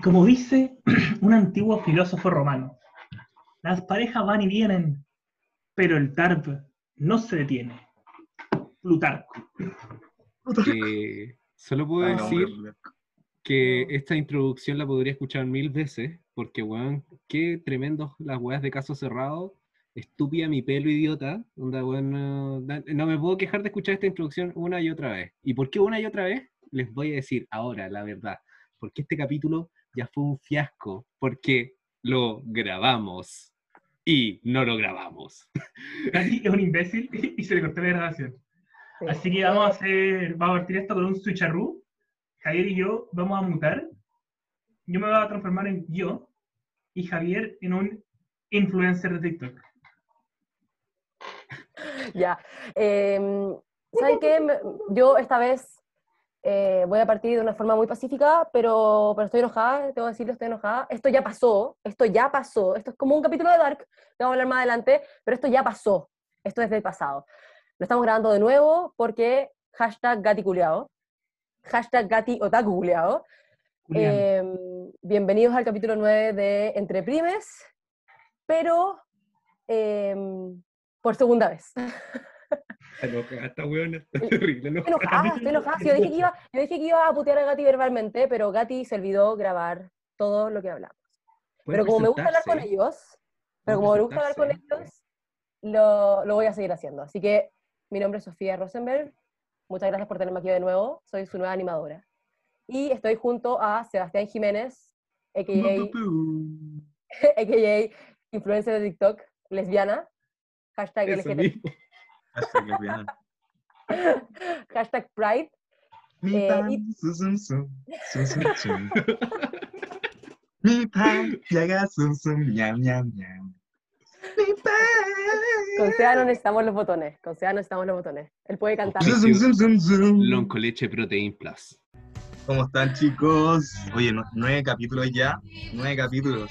Y como dice un antiguo filósofo romano, las parejas van y vienen, pero el TARP no se detiene. Plutarco. Eh, solo puedo Ah, decir hombre, que esta introducción la podría escuchar mil veces, porque, weón, qué tremendos las weas de caso cerrado. Estúpida mi pelo, idiota. Onda, weón, no, da- no me puedo quejar de escuchar esta introducción una y otra vez. ¿Y por qué una y otra vez? Les voy a decir ahora la verdad. Porque este capítulo ya fue un fiasco, porque lo grabamos y no lo grabamos. Casi es un imbécil y se le cortó la grabación. Sí. Así que vamos a hacer, vamos a partir esto con un switcheroo. Javier y yo vamos a mutar. Yo me voy a transformar en yo y Javier en un influencer de TikTok. Ya. Eh, ¿Saben qué? Yo esta vez eh, voy a partir de una forma muy pacífica, pero, pero estoy enojada, tengo que decirlo, estoy enojada. Esto ya pasó, esto ya pasó. Esto es como un capítulo de Dark, que vamos a hablar más adelante, pero esto ya pasó. Esto es del pasado. Lo estamos grabando de nuevo porque hashtag gaticuleado, hashtag gati otaku. Eh, bienvenidos al capítulo 9 de Entre Primes, pero eh, por segunda vez. Esta weona está terrible, enojada, estoy enojada. Sí, yo, dije que iba, yo dije que iba a putear a Gati verbalmente, pero Gati se olvidó grabar todo lo que hablamos. Pero como me gusta hablar con ellos, pero como me gusta hablar con ellos, lo, lo voy a seguir haciendo. Así que mi nombre es Sofía Rosenberg. Muchas gracias por tenerme aquí de nuevo. Soy su nueva animadora. Y estoy junto a Sebastián Jiménez, a.k.a. influencer de TikTok, lesbiana, hashtag Eso LGBT, mismo. Hasta que vean. hashtag Pride. Mi Eh, pan, y- su, su, sum. Mi pan, llega sum, ñam, ñam, ñam. Mi Con pan. Seba no necesitamos los botones, con Seba no necesitamos los botones. Él puede cantar. Zum. Lonco Leche Protein Plus. ¿Cómo están, chicos? Oye, nu- nueve capítulos ya. Nueve capítulos.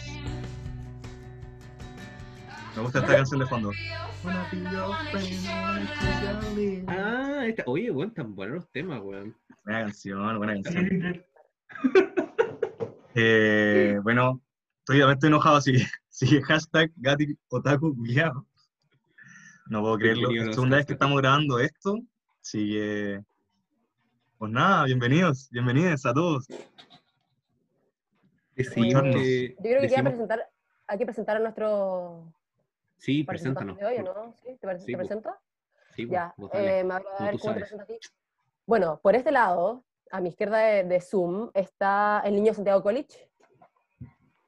Me gusta esta canción de fondo. Ah, esta, oye, weón, tan buenos los temas, weón. Buena canción, buena canción. Eh, bueno, estoy, estoy enojado, así sigue hashtag Gati Otaku culiao. No puedo creerlo. Es los segunda vez que estamos grabando esto. Así que. Pues nada, bienvenidos, bienvenidos a todos. Decimos. Yo creo que hay que presentar a nuestro Sí, preséntanos. hoy, ¿o ¿no? ¿Sí? ¿Te, Sí, te presento? Sí, Ya, vos dale. eh, me voy a ver cómo te a ti. Bueno, por este lado, a mi izquierda de, de Zoom, está el niño Santiago College.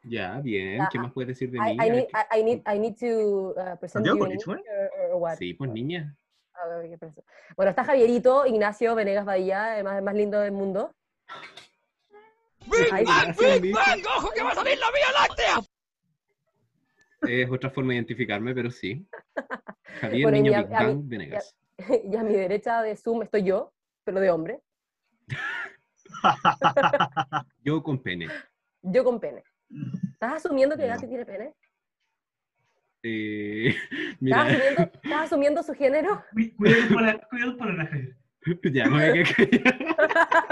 Ya, bien. Ah, ¿Qué más puedes decir de I, mí? I A need, I, I need, I need to uh, present Santiago you College, or, or what? Sí, pues niña. A ver, ¿qué presento? Bueno, está Javierito, Ignacio Venegas Badilla, el más, el más lindo del mundo. Ahí está. Gracias, Nico. Es otra forma de identificarme, pero sí. Javier, Bueno, y niño a- Big a mí- Bang Venegas. y a mi derecha de Zoom estoy yo, pero de hombre. Yo con pene. Yo con pene. ¿Estás asumiendo que. Gati tiene pene? Eh, ¿Estás asumiendo, estás asumiendo su género? cu- Cuidado por la- cuidado por la ya me voy a quedar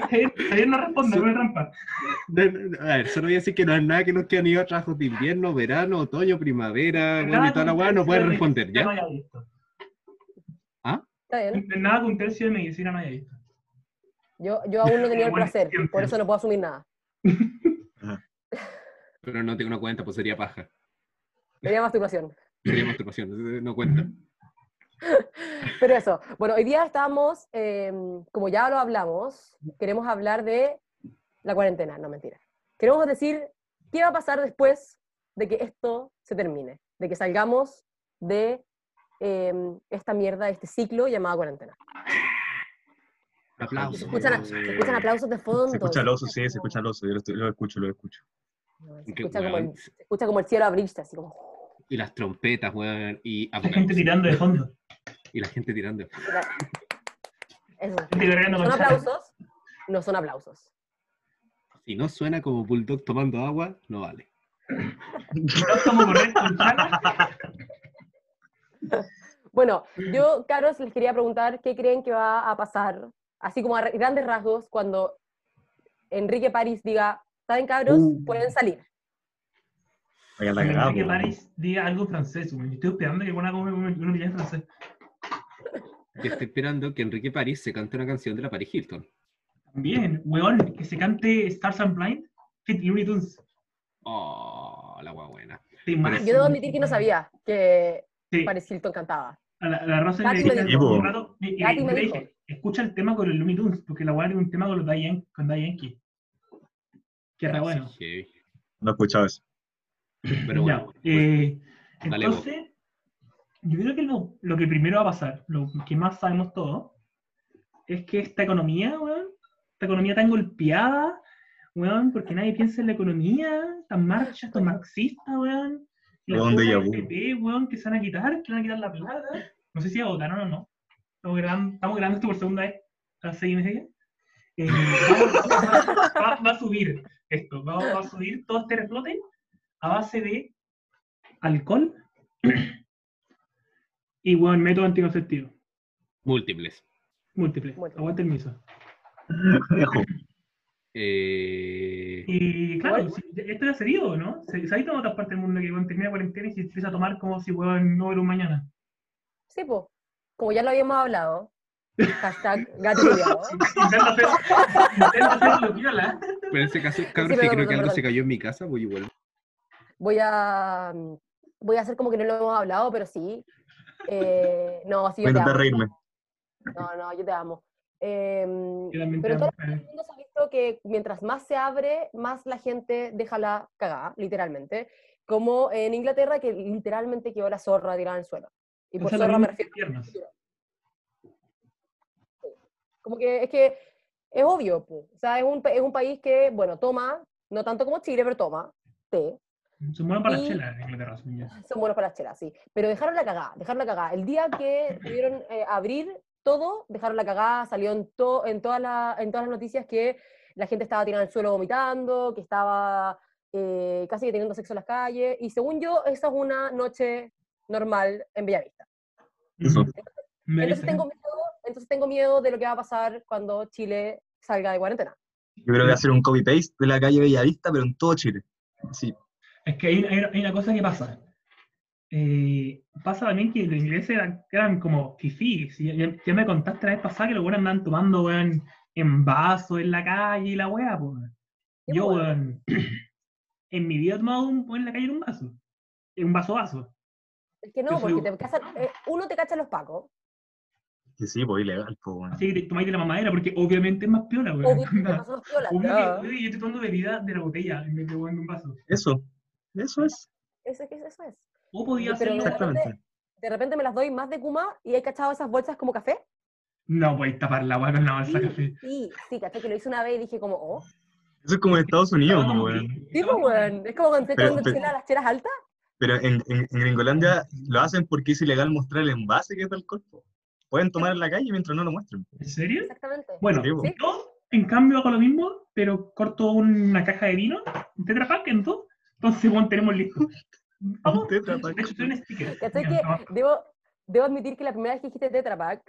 Javier, Javier no responde, no es trampa. A ver, solo voy a decir que no es nada que nos quedan ni trabajos de invierno, verano, otoño, primavera, bueno, y toda la weá no puede responder, No ¿ya? haya visto. ¿Ah? Está bien. Nada que un tercio de medicina no haya visto. Yo, yo aún no tenía el placer, por eso no puedo asumir nada. Pero no tengo una cuenta, pues sería paja. Sería masturbación. Sería masturbación, no cuenta. Pero eso, bueno, hoy día estamos, eh, como ya lo hablamos, queremos hablar de la cuarentena, no mentira. Queremos decir qué va a pasar después de que esto se termine, de que salgamos de eh, esta mierda, de este ciclo llamado cuarentena. Aplausos. Se escuchan, se escuchan aplausos de fondo. Se escucha el oso, sí, se escucha el oso. Yo lo, estoy- lo escucho, lo escucho. Se Qué escucha, como el, se escucha como el cielo abrirse, así como... Y las trompetas, weón, y Hay gente tirando de fondo. Y la gente tirando. Eso. Gente cargando ¿Son aplausos? No son aplausos. Si no suena como Bulldog tomando agua, no vale. No correcto. Bueno, yo, Carlos, les quería preguntar qué creen que va a pasar, así como a grandes rasgos, cuando Enrique París diga, ¿Saben, cabros? Uh. Pueden salir. Vaya la Me cagada, que po. Paris diga algo francés, güey. Estoy esperando que ponga como un un video en francés. Yo estoy esperando que Enrique París se cante una canción de la Paris Hilton. También, weón, que se cante Stars and Blind, Fit Looney Tunes. Oh, la guagua buena. Sí, más, Yo debo admitir que no sabía que Sí, Paris Hilton cantaba. a la, a la Rosa Katy le me dije dijo. un rato, y- y Katy me le dijo. dije, escucha el tema con los Looney Tunes, porque la weá tiene un tema con los Daddy Yankee. Que era bueno. Sí. No he escuchado eso. Pero Ya, bueno, eh, Dale, vos. entonces, yo creo que lo, lo que primero va a pasar, lo que más sabemos todos, es que esta economía, weón, esta economía tan golpeada, weón, porque nadie piensa en la economía, tan marcha, tan marxista, weón. vu. FP, weón, que se van a quitar, que van a quitar la plata. No sé si ya votaron o no. Estamos grabando, estamos grabando esto por segunda vez, a las seis y media. Eh, vamos- va, va- va a subir esto, va, va a subir todo este reflote a base de alcohol y buen método anticonceptivo. múltiples. Múltiple. Múltiple. Aguanta el miso. Eh, Y claro, esto ya se dio, ¿no? Se, se ha visto en otras partes del mundo que weón, termina cuarentena y se empieza a tomar como si weón, no era un mañana. Sí, pues. Como ya lo habíamos hablado. Hashtag gato. Intenta hacer, intenta hacerlo piola. pero en ese caso, cabros, Sí, que creo que algo se cayó en mi casa, voy igual. Voy a. mm, Voy a hacer como que no lo hemos hablado, pero sí. Eh, no, sí, Voy yo a te intentar amo. reírme. No, no, yo te amo. También Pero todo el mundo se ha visto que mientras más se abre, más la gente deja la cagada, literalmente. Como en Inglaterra, que literalmente quedó la zorra tirada en el suelo. Y por O sea, la zorra me refiero. piernas. Como que es que es obvio, po. o sea, es un, pa- es un país que, bueno, toma, no tanto como Chile, pero toma té. Se mueven para la Y- chela en Inglaterra. Son buenos para las chelas, sí. Pero dejaron la cagada, dejaron la cagada. El día que pudieron eh, abrir todo, dejaron la cagada, salió en, to- en, toda la- en todas las noticias que la gente estaba tirada al suelo vomitando, que estaba eh, casi que teniendo sexo en las calles. Y según yo, esa es una noche normal en Bellavista. Eso. Entonces tengo, miedo, entonces tengo miedo de lo que va a pasar cuando Chile salga de cuarentena. Yo creo que voy a hacer un copy-paste de la calle Bellavista, pero en todo Chile. Sí. Es que hay, hay- hay una cosa que pasa. Eh, pasa también que los ingleses eran, eran como fifís. Ya, ya me contaste la vez pasada que los buenos andaban tomando weón, en vasos en la calle y la weá, pues. Yo, weón, en mi vida he tomado un, en la calle en un vaso. En un vaso vaso. Es que no, Yo soy- porque te cachan- eh, uno te cacha los pacos, Que sí, pues ilegal, pues. bueno. Así que te tomáis de la mamadera porque obviamente es más piola, weón. obvio, te pasan los piolas. Obvio ¿no? que, oye, yo estoy tomando bebida de la botella en vez de un vaso. Eso. Eso es. Eso, eso es. O podía de Exactamente. repente, de repente me las doy más de Kuma y he cachado esas bolsas como café. No, podéis tapar la weá con la bolsa de café. Sí, sí, caché que lo hice una vez y dije como, oh. Eso es como en Estados Unidos, pues, que- weón. Sí, pues, como- weón. Es como cuando estoy Pero- pero- chela, las chelas altas. Pero en, en, en Gringolandia lo hacen porque es ilegal mostrar el envase que es del cuerpo. Pueden tomar en la calle mientras no lo muestren. ¿En serio? Exactamente. Bueno, Sí. Sí. yo en cambio hago lo mismo, pero corto una caja de vino, un Tetra Pak en dos, entonces bueno, tenemos listo. Vamos, de Tetra Pak. hecho, soy un sticker. ¿Cachai Ya, que no, debo, debo admitir que la primera vez que dijiste Tetra Pak,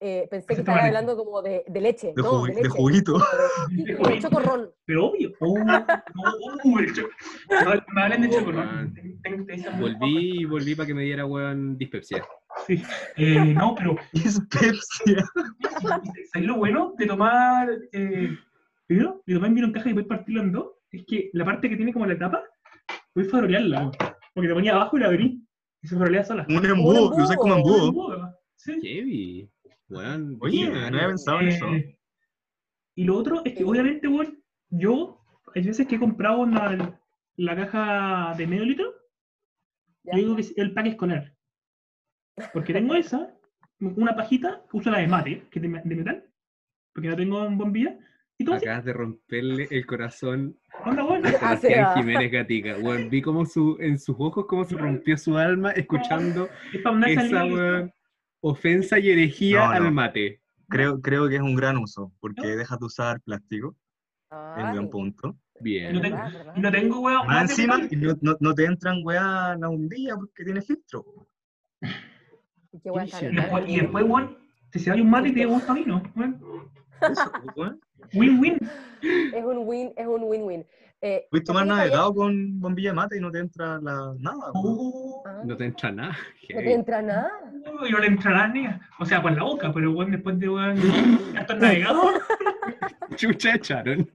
eh, pensé que toma hablando como de, de leche. De, no, de de leche. juguito. De- sí, De de juguito. chocorrón. Pero obvio. Oh, no, oh, el cho- no, me hablan de. Tengo- tengo- tengo- Volví y volví para que me diera weón dispepsia. Sí. Eh, no, pero Es Pepsi. ¿sabes lo bueno de tomar eh, vino? De tomar vino en caja y después partirlo en dos. Es que la parte que tiene como la tapa, puedes farolearla. Porque te ponía abajo y la abrí. Y se farolea sola. Un embudo, lo usas como embudo. Sí. Heavy. Weón, Oye, no había pensado en eso. Y lo otro es que obviamente, bueno, yo hay veces que he comprado una- la caja de medio litro, ¿ya? yo digo que es el pack escolar. Porque tengo esa, una pajita, que uso la de mate, que es de, de metal, porque no tengo bombilla, y todo así, Acabas de romperle el corazón bueno. a Ah, Sebastián. Jiménez Gatica. Vi como su, en sus ojos cómo se rompió su alma escuchando esa ofensa y herejía No, no. al mate. Creo, creo que es un gran uso, porque deja de usar plástico en Ay, buen punto. Bien. No tengo- no tengo, weón, Más mate encima, no, no, no te entran weá la un día porque tiene filtro. Y buena Y después, weón, si se va un mate y te gusta vino, weón. Eso, pues, weón. Win-win. Es un win, es un win-win. Eh, Puedes tomar navegado con bombilla de mate y no te entra la nada. Oh, Ah, No te entra nada. no te entra nada. y no le entrará ni. O sea, por la boca, pero weón, después de weón. Hasta el navegador. Chucha echaron.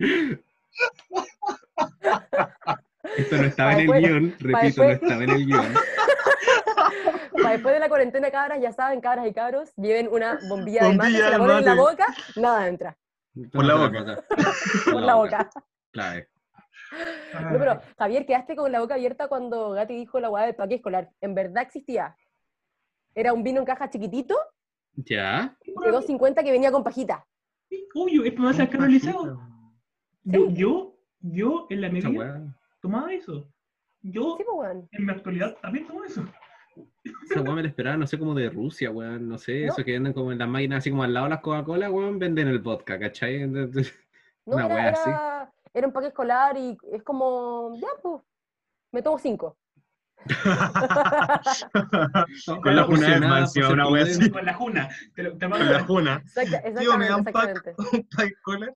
Esto no estaba Pa' en el guion, repito, no estaba en el guion. Para después de la cuarentena, cabras, ya saben, cabras y cabros, lleven una bombilla, de mate, Bombilla se la ponen en la boca, nada entra Por la boca. por la boca. Clave. No, pero Javier, quedaste con la boca abierta cuando Gati dijo la hueá del paquete escolar. ¿En verdad existía? Era un vino en caja chiquitito ¿Ya? de 2.50 que venía con pajita. Uy, es para más sacar el liceo. Yo, yo, yo en la weá. tomaba eso. Yo Sí, pues, en mi actualidad también tomo eso. Esa weá me la esperaba, no sé, como de Rusia, weón. No sé, ¿No? eso que venden como en las máquinas, así como al lado de las Coca-Cola, weón, venden el vodka, ¿cachai? No, Una era, wea así. era, era un paquete escolar y es como, ya, pues, me tomo cinco. Con la juna encima, pues, una wea así. Con la juna. Te lo- te Con la juna. Exacta- Tío, me exactamente, da un pack, exactamente. un pack cola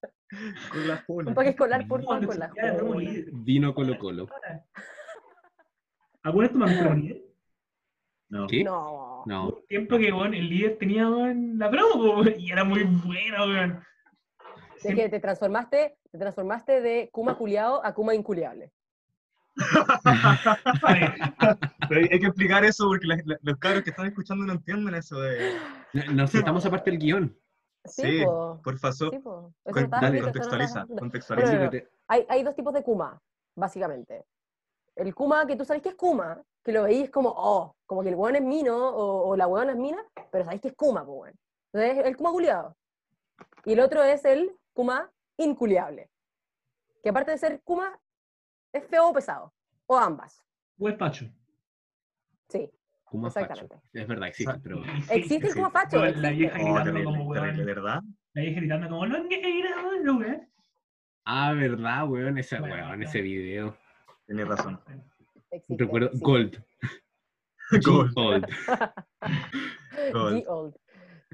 con la juna. Un paquete escolar, por favor, Cuando con la juna. Vino Colo Colo. ¿Alguna vez tomaste? No. ¿Qué? No. No. Un tiempo que weón, el líder tenía la promo y era muy bueno, weón. Es que te transformaste, te transformaste de Kuma culiado a Kuma inculiable. Hay que explicar eso porque la- la- los cabros que están escuchando no entienden eso de. No- Nos sentamos aparte del guion. Sí, Sí, po. Porfa, so- Sí, po. No con- dale, no contextualiza. Contextualiza. Bueno, Fíjate, Hay, hay dos tipos de Kuma, básicamente. El Kuma que tú sabes que es Kuma, que lo veís como, oh, como que el weón es mino o, o la weona es mina, pero sabéis que es Kuma, pues weón. Entonces, el Kuma culiado. Y el otro es el Kuma inculiable. Que aparte de ser Kuma, es feo o pesado. O ambas. Buen pacho. Sí, Kuma facho. exactamente. Es verdad, existe, pero. Existe el. Kuma facho. La existe. vieja Oh, gritando como weón. ¿verdad? La vieja gritando como negros, weón. Ah, verdad, weón, ese Bueno, weón, no. ese video. Tienes razón. Existe, Recuerdo, existe. Gold. Gold. Gold. Gold. The Old.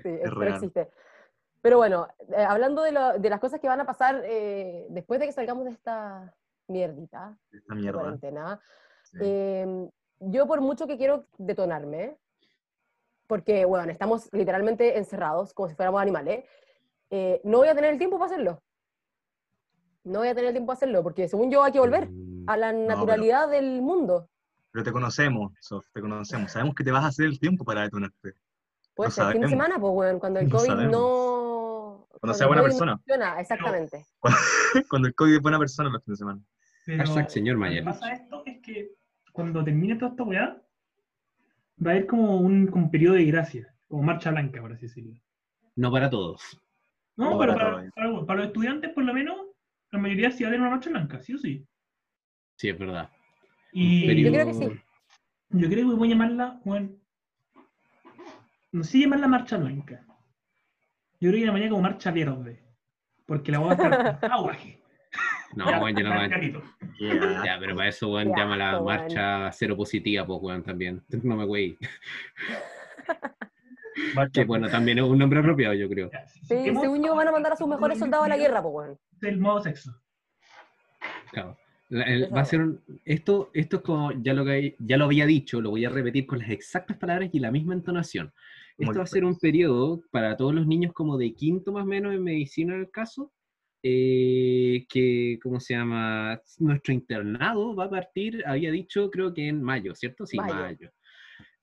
Sí, pero real. existe. Pero bueno, eh, hablando de, lo- de las cosas que van a pasar eh, después de que salgamos de esta mierdita Esta de mierda. cuarentena, Sí. eh, yo por mucho que quiero detonarme, porque, bueno, estamos literalmente encerrados como si fuéramos animales, eh, no voy a tener el tiempo para hacerlo. No voy a tener el tiempo para hacerlo, porque según yo hay que volver Mm, a la pero- naturalidad del mundo. Pero te conocemos, Sof, te conocemos. Sabemos que te vas a hacer el tiempo para detonarte. Puede No ser fin de sabemos. semana, pues, bueno, cuando el No COVID sabemos. no... cuando sea el buena persona. funciona, exactamente. Cuando el COVID es buena persona los fines de semana. Pero Hashtag señor Lo que pasa esto es que cuando termine toda esta weá, va a haber como un, como un periodo de gracia, como marcha blanca, por así decirlo. No para todos. No, No, pero para para, todos. para- para los estudiantes, por lo menos, la mayoría sí va a una marcha blanca, sí o sí. Sí, es verdad. Y yo creo que sí. yo creo que voy a llamarla, Juan. No sé llamarla marcha blanca. Yo creo que llamaría como marcha verde. Porque la voy a estar aguaje. No, weón, yo no me-. Yeah. Ya, pero para eso, weón, llama la marcha cero positiva, pues, weón, también. No me wey. Que bueno, también es un nombre apropiado, yo creo. Sí, según yo van a mandar a sus mejores soldados a la guerra, pues, bueno. El modo sexo. Claro. La- el- va a ser un- esto, esto es como ya lo, que, ya lo había dicho, lo voy a repetir con las exactas palabras y la misma entonación. Muy Esto va a ser un periodo para todos los niños como de quinto más o menos en medicina en el caso, eh, que, ¿cómo se llama? Nuestro internado va a partir, había dicho creo que en mayo, ¿cierto? Sí, Mayo. mayo.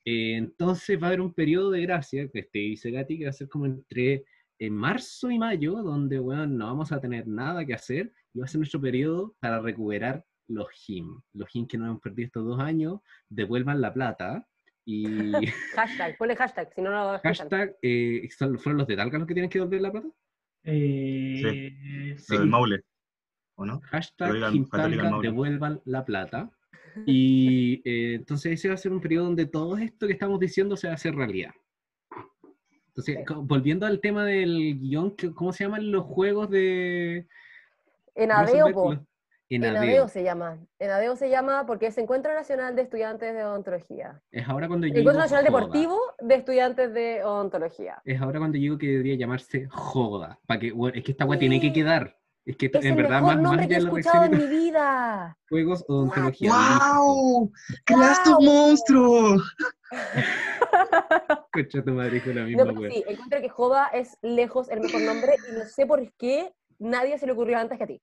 Eh, entonces va a haber un periodo de gracia, que este dice Gati, que va a ser como entre en marzo y mayo, donde, bueno, no vamos a tener nada que hacer, y va a ser nuestro periodo para recuperar los GIM. Los GIM que nos hemos perdido estos dos años, devuelvan la plata. Y Hashtag, ponle hashtag, si no no lo escuchan. hashtag, eh, ¿son- ¿fueron los de Talca los que tienen que devolver la plata? Eh, Lo del Maule. ¿O no? Hashtag Talca, devuelvan la plata. Y eh, entonces ese va a ser un periodo donde todo esto que estamos diciendo se va a hacer realidad. Entonces, Sí. volviendo al tema del guion, ¿cómo se llaman los juegos de... En Rosenberg? Adeo, po. Enadeo. Enadeo se llama. Enadeo se llama porque es Encuentro Nacional de Estudiantes de Odontología. Es ahora cuando yo Encuentro Nacional joda. Deportivo de Estudiantes de Odontología. Es ahora cuando digo que debería llamarse joda. Para que, es que esta weá tiene que quedar. Es que Es en el verdad mejor más, nombre más que he escuchado en mi vida. juegos odontología. ¡Wow! ¡Creaste un monstruo! Concha tu madre con la misma No, weá. sí, encuentro que Joda es lejos el mejor nombre y no sé por qué nadie se le ocurrió antes que a ti.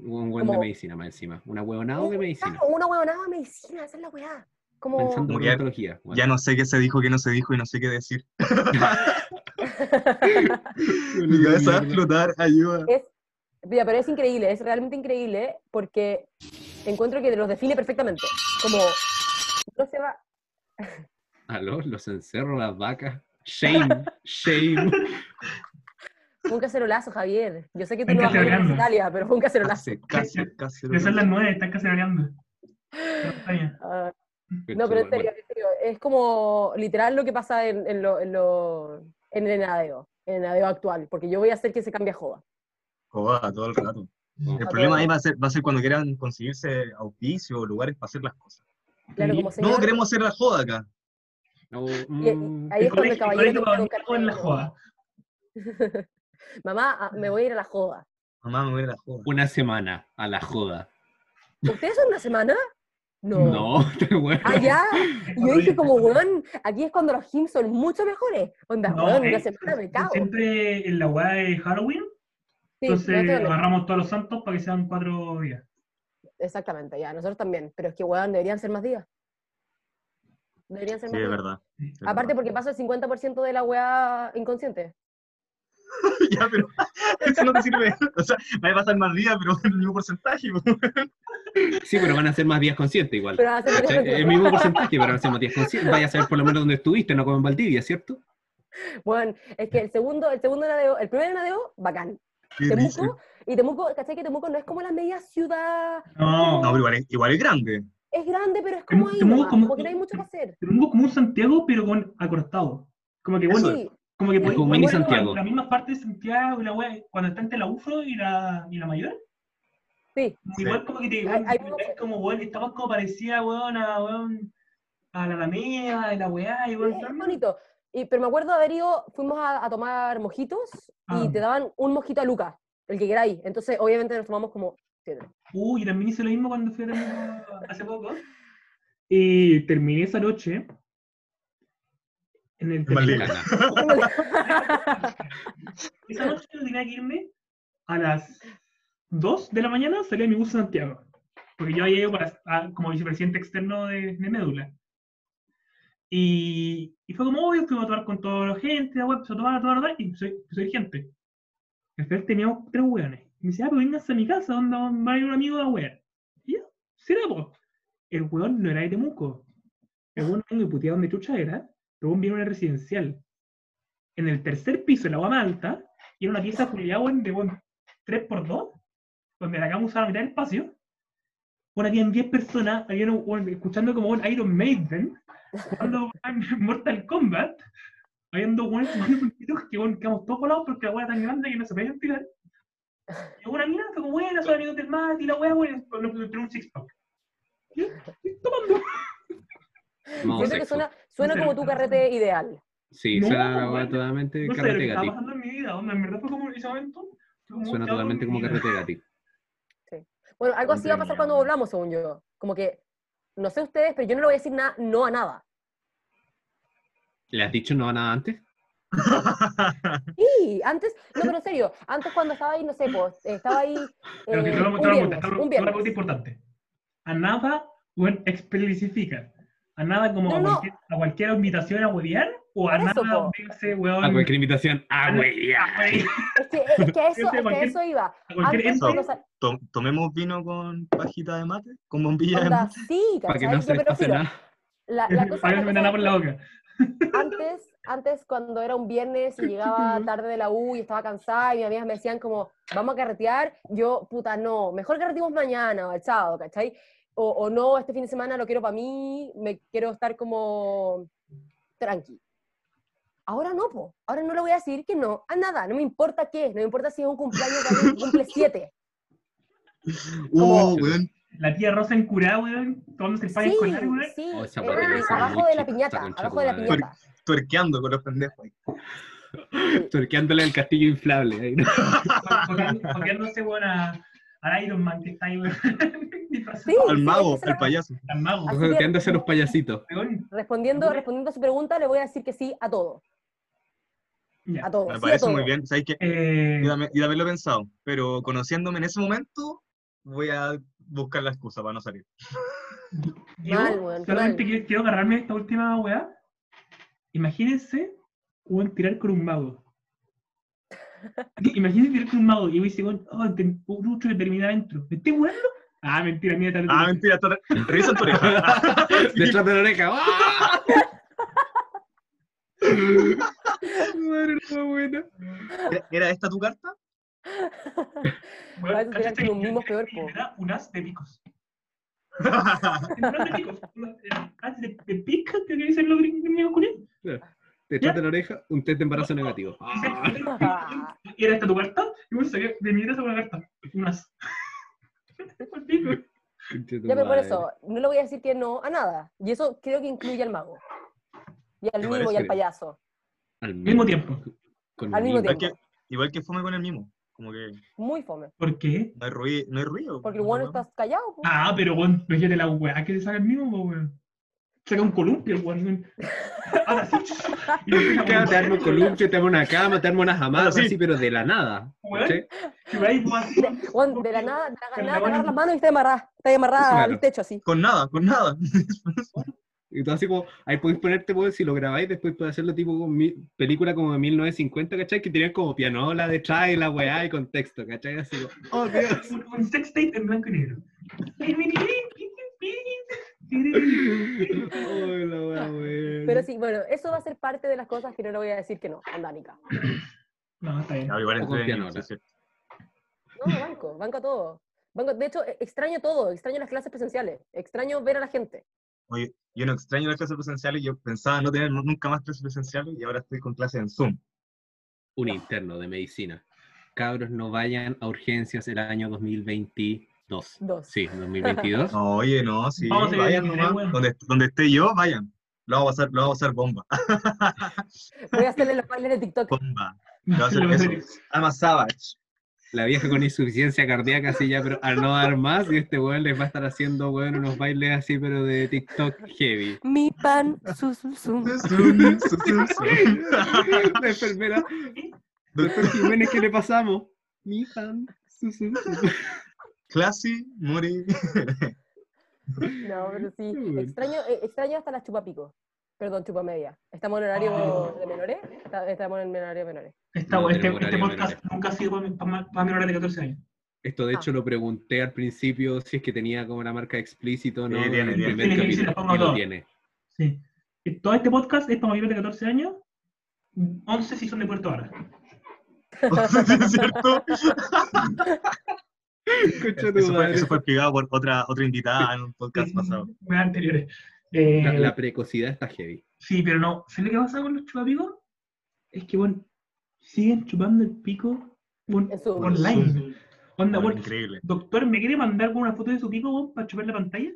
Un buen de como- medicina más encima. Una huevonado de medicina. Claro, una huevonada de medicina, esa es la weá. Como... Pensando en odontología. bueno. Ya no sé qué se dijo, qué no se dijo y no sé qué decir. Mi cabeza va a explotar, ayuda. es, mira, pero es increíble, es realmente increíble porque encuentro que los define perfectamente. Como no se va. Aló, los encerro, las vacas. Shame, shame. Fue un cacerolazo, Javier. Yo sé que tú no vas a caceroleando. Italia, pero fue un cacerolazo. Casi, casi, casi. Ya son las nueve, están caceroleando. Ah, no, pero en serio, en serio, es como literal lo que pasa en, en lo, en, lo- en el enadeo, en el enadeo actual, porque yo voy a hacer que se cambie a joda. Joda, todo el rato. Bueno, El A problema todo. ahí va a ser, va a ser cuando quieran conseguirse auspicio o lugares para hacer las cosas. Claro, como No queremos hacer la joda acá. no, y- y mm, ahí es cuando el caballero en la joda. Mamá, ah, me voy a ir a la joda. Mamá, me voy a ir a la joda. una semana a la joda. ¿Ustedes son una semana? No. No, te weón. Ah, ya. Y yo dije como, weón, aquí es cuando los gyms son mucho mejores. Onda, No, weón, eh, una semana me cago. Siempre en la weá de Halloween, Sí, entonces agarramos todos los santos para que sean cuatro días. exactamente, ya, nosotros también. Pero es que, weón, deberían ser más días. Deberían ser Sí, más es días. verdad. es Aparte verdad. porque pasa el 50% de la weá inconsciente. ya, pero eso no te sirve. O sea, va a pasar más días, pero en el mismo porcentaje. po. Sí, pero van a ser más días conscientes igual. Pero van a ser más ¿Cachai? días El mismo porcentaje, pero van a ser más días conscientes. Vaya a saber por lo menos dónde estuviste, no como en Valdivia, ¿cierto? Bueno, es que el segundo, el segundo nadeo, el primer nadeo, bacán. Temuco, y Temuco, ¿cachai? Que Temuco no es como la media ciudad, No, No, pero igual es, igual es grande. es grande, pero es como Temuco- ahí, Temuco nomás, como- como que no hay mucho que hacer. tenemos como un Santiago, pero con acortado. Como que bueno, Sí, como que Es me mini Santiago. La misma parte de Santiago y la weá, cuando está entre la UFRO y la, y la mayor. sí. Igual como que te Hay- hay es como weón, estamos como parecía weón a weón a la Alameda, y la weá, y weón. es bonito. Y, pero me acuerdo haber ido, fuimos a, a tomar mojitos Ah. y te daban un mojito a Lucas, el que queráis. Entonces, obviamente nos tomamos como siete. Uy, también hice lo mismo cuando fui a Temuco hace poco. Y terminé esa noche en el. Gana. Esa noche yo tenía que irme a las 2 de la mañana, salía mi bus a Santiago. Porque yo había ido para- a- como vicepresidente externo de, de Médula. Y, y fue como, obvio, fuimos a tomar con toda la gente, la wea, empezó a tomar, a tomar, a tomar, y soy, soy gente. Al final teníamos tres hueones. Y me dice, ah, pero vénganse a mi casa, donde va a ir un amigo a huear. Y yo, será, po. El hueón no era de Temuco. El hueón me puteaba donde chucha era, vino a una residencial. En el tercer piso, en la más alta, y era una pieza culiada, weón, de weón, 3x2, donde la cama usaba la mitad del espacio. Bueno, habían 10 personas, habían, weón, escuchando como un Iron Maiden, jugando Mortal Kombat. Habían dos puntitos que weón, quedamos todos colados porque la weá era tan grande que no se podían tirar. Y una mina fue como, bueno, son amigos del mate, y la weá, weón, nos un six-pack. Y tomando. Modo Siento que suena, suena como tu carrete ideal. Sí, No, suena bueno, totalmente No sé carrete estaba gati. pasando en mi vida, onda, en verdad fue como ese momento. como Suena un teatro totalmente en como carrete gati. Bueno, algo así va a pasar cuando volvamos, según yo. Como que, no sé ustedes, pero yo no le voy a decir nada, no a nada. ¿Le has dicho no a nada antes? Sí, antes, no, pero en serio, antes cuando estaba ahí, no sé, pues, estaba ahí Pero que eh, te lo- un te lo- viernes, te lo- un viernes. algo importante. A nada, weón, especifica. A nada como No, a, no. cualquier, a cualquier invitación a huevear o a eso, nada, véngase, weón. A cualquier invitación. A güey, Es que, es que eso, es que eso iba. a cualquier Antes, To- Tomemos vino con pajita de mate, con bombilla de onda, mate. sí, Para que no se pase nada. La, la cosa, para que no por la boca. antes, antes, cuando era un viernes y llegaba tarde de la U y estaba cansada y mis amigas me decían como, vamos a carretear, yo, puta, no, mejor carreteamos mañana o el sábado, ¿cachai? O, o no, este fin de semana lo quiero para mí, me quiero estar como tranqui. Ahora no, po. Ahora no le voy a decir que no a nada, no me importa qué, no me importa si es un cumpleaños que cumple siete. Uh, weón. La tía Rosa encurada, weón, tomándose el país Sí, con weón. sí. Oh, esa eh, abajo de la piñata, abajo de la piñata. Tuerqueando con los pendejos ahí. Torqueándole el castillo inflable. ahí, ¿no? Copiándose, weón, al Iron Man que está ahí, weón. Disfrazado. Sí, Al sí, mago, es al la- payaso. Al mago, Así que- Torqueándose a los payasitos. Respondiendo, respondiendo a su pregunta, le voy a decir que sí a todo. Ya. A todo. Me sí parece todo. muy bien. ¿Sabes qué? Eh, Y de haberlo pensado. Pero conociéndome en ese momento, voy a buscar la excusa para no salir. yo Mal, weón, solamente mal. quiero, quiero agarrarme esta última weá. Imagínense, weón, tirar con un mago. Imagínense tirar con un mago y voy a decir, oh, ten- mucho que termina adentro. ¿Me estoy weando? Ah, mentira, mira, tal Ah, mentira, está- revisa tu oreja. Detrás de la oreja. ¡Ah! Madre la buena. ¿Era- ¿Era esta tu carta? Con un que- mimo peor, que po. me da un as de picos. Un as de picos. Un as de, de pica, que dicen los gringos con él. Detrás de la oreja, un test de embarazo negativo. Ah. Y era esta tu carta, y bueno, salía de mi casa con la carta. Un as. Al pico. Conche tu Ya, pero por eso, no le voy a decir que no a nada. Y eso creo que incluye al mago. Y al mimo y al payaso. Al Mismo tiempo. Con Al mismo mimo. Igual que, igual que fome con el mimo. Como que Muy fome. ¿Por qué? no hay ruido. No hay ruido Porque el bueno está callado. Ah, pero weón, fíjate la weá que se saca el weón. Saca un columpio, el weón. Ahora sí. Claro, te arma un columpio, te arma una cama, te arma unas Sí. así, pero de la nada. Así. Weón, de la nada, de la nada la te agarras mano- las manos y está amarrada. Está amarrada Claro. al techo así. Con nada, con nada. Y tú así como, ahí podéis ponerte, pues, si lo grabáis, después puedes hacerlo tipo con mi- película como de 1950, ¿cachai? Que tenían como pianola detrás y la weá y contexto, ¿cachai? Así como, oh Dios. Un, un sex tape en blanco y negro. Pero sí, bueno, eso va a ser parte de las cosas que no le voy a decir que no, andánica. No, está bien. Ah, igual O con entretenido, pianola. sí, sí. No, banco, banco todo. Banco, de hecho, extraño todo, extraño las clases presenciales, extraño ver a la gente. Oye, yo no extraño las clases presenciales. Yo pensaba no tener nunca más clases presenciales y ahora estoy con clases en Zoom. Un interno de medicina. Cabros, no vayan a urgencias el año 2022. Dos. Sí, 2022. No, oye, no, sí, Vamos vayan nomás. Donde, donde esté yo, vayan. Lo vamos a pasar, lo vamos a pasar bomba. Voy a hacerle los bailes de TikTok. Bomba. Lo va a hacer eso. savage. La vieja con insuficiencia cardíaca, así ya, pero al no dar más, y este weón les va a estar haciendo, weón, unos bailes así, pero de TikTok heavy. Mi pan, su, su, su. La enfermera, doctor Jiménez, ¿qué le pasamos? Mi pan. su, su, su. Classy, Muri. No, pero sí. Extraño, eh, extraño hasta las chupapicos. Perdón, chupamedia. ¿Estamos en horario Oh. de menores? Estamos en horario de menores. No este, este podcast nunca ha sido para, menores de 14 años. Esto de Ah. hecho lo pregunté al principio si es que tenía como la marca explícito, ¿no? Sí, tiene, En el primer Tiene, sí, capítulo, y lo todo. tiene. Sí. Y todo este podcast es para mayores de 14 años. 11 si son de Puerto Vara. ¿Es cierto? Concha tu Eso fue, madre. eso fue explicado por otra, otra invitada en un podcast pasado. Anteriores. Eh, La, la precocidad está heavy. Sí, pero no. ¿Sabes lo que pasa con los chupapicos? Es que, bueno, siguen chupando el pico online. Onda, Bueno, increíble. doctor, ¿me quiere mandar una foto de su pico bueno, para chupar la pantalla?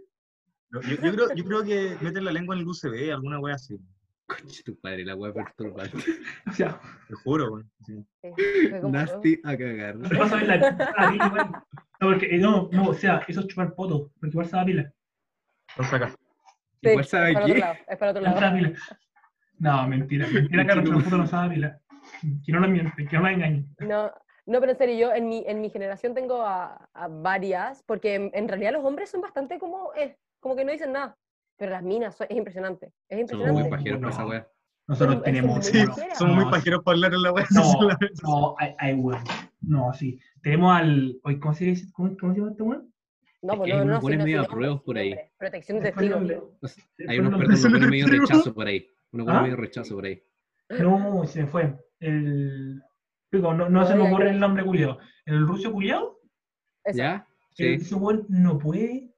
Yo, yo creo, yo creo que meten la lengua en el USB, alguna wea así. Concha tu padre, la wea perturbante. O sea, Te juro, weón. Sí. Nasty a cagar. no pasa a ver la, la. No, porque, eh, no, no, o sea, eso es chupar poto, porque igual se da pila. Entonces acá. Sí, Igual es sabe para otro qué. lado, es para otro No lado. pila. No, mentira, mentira, Carlos, chupar poto no se da pila. Que no lo mienten, que no la engañen. No, no, pero en serio, yo en mi, en mi generación tengo a, a varias, porque en, en realidad los hombres son bastante como, eh, como que no dicen nada. Pero las minas son- es impresionante. Es Somos muy impresionante. pajeros no. por esa wea. Nosotros Es tenemos. Sí, somos muy No, pajeros para hablar en la wea. No, no, hay, hay weón. No, sí. Tenemos al. ¿Cómo se dice, cómo, cómo se llama este weón? No, pues no, no, unos sí, buenos no, sí, medio no, apruebos por ahí. Protección de testigos. Hay unos, perdón, unos buenos medio rechazo por ahí. Unos buenos ¿Ah? medio rechazo por ahí. No, se fue. El. Pico, no, no se me ocurre el nombre culiado. El ruso culiado. ¿Ya? Sí. ese weón no puede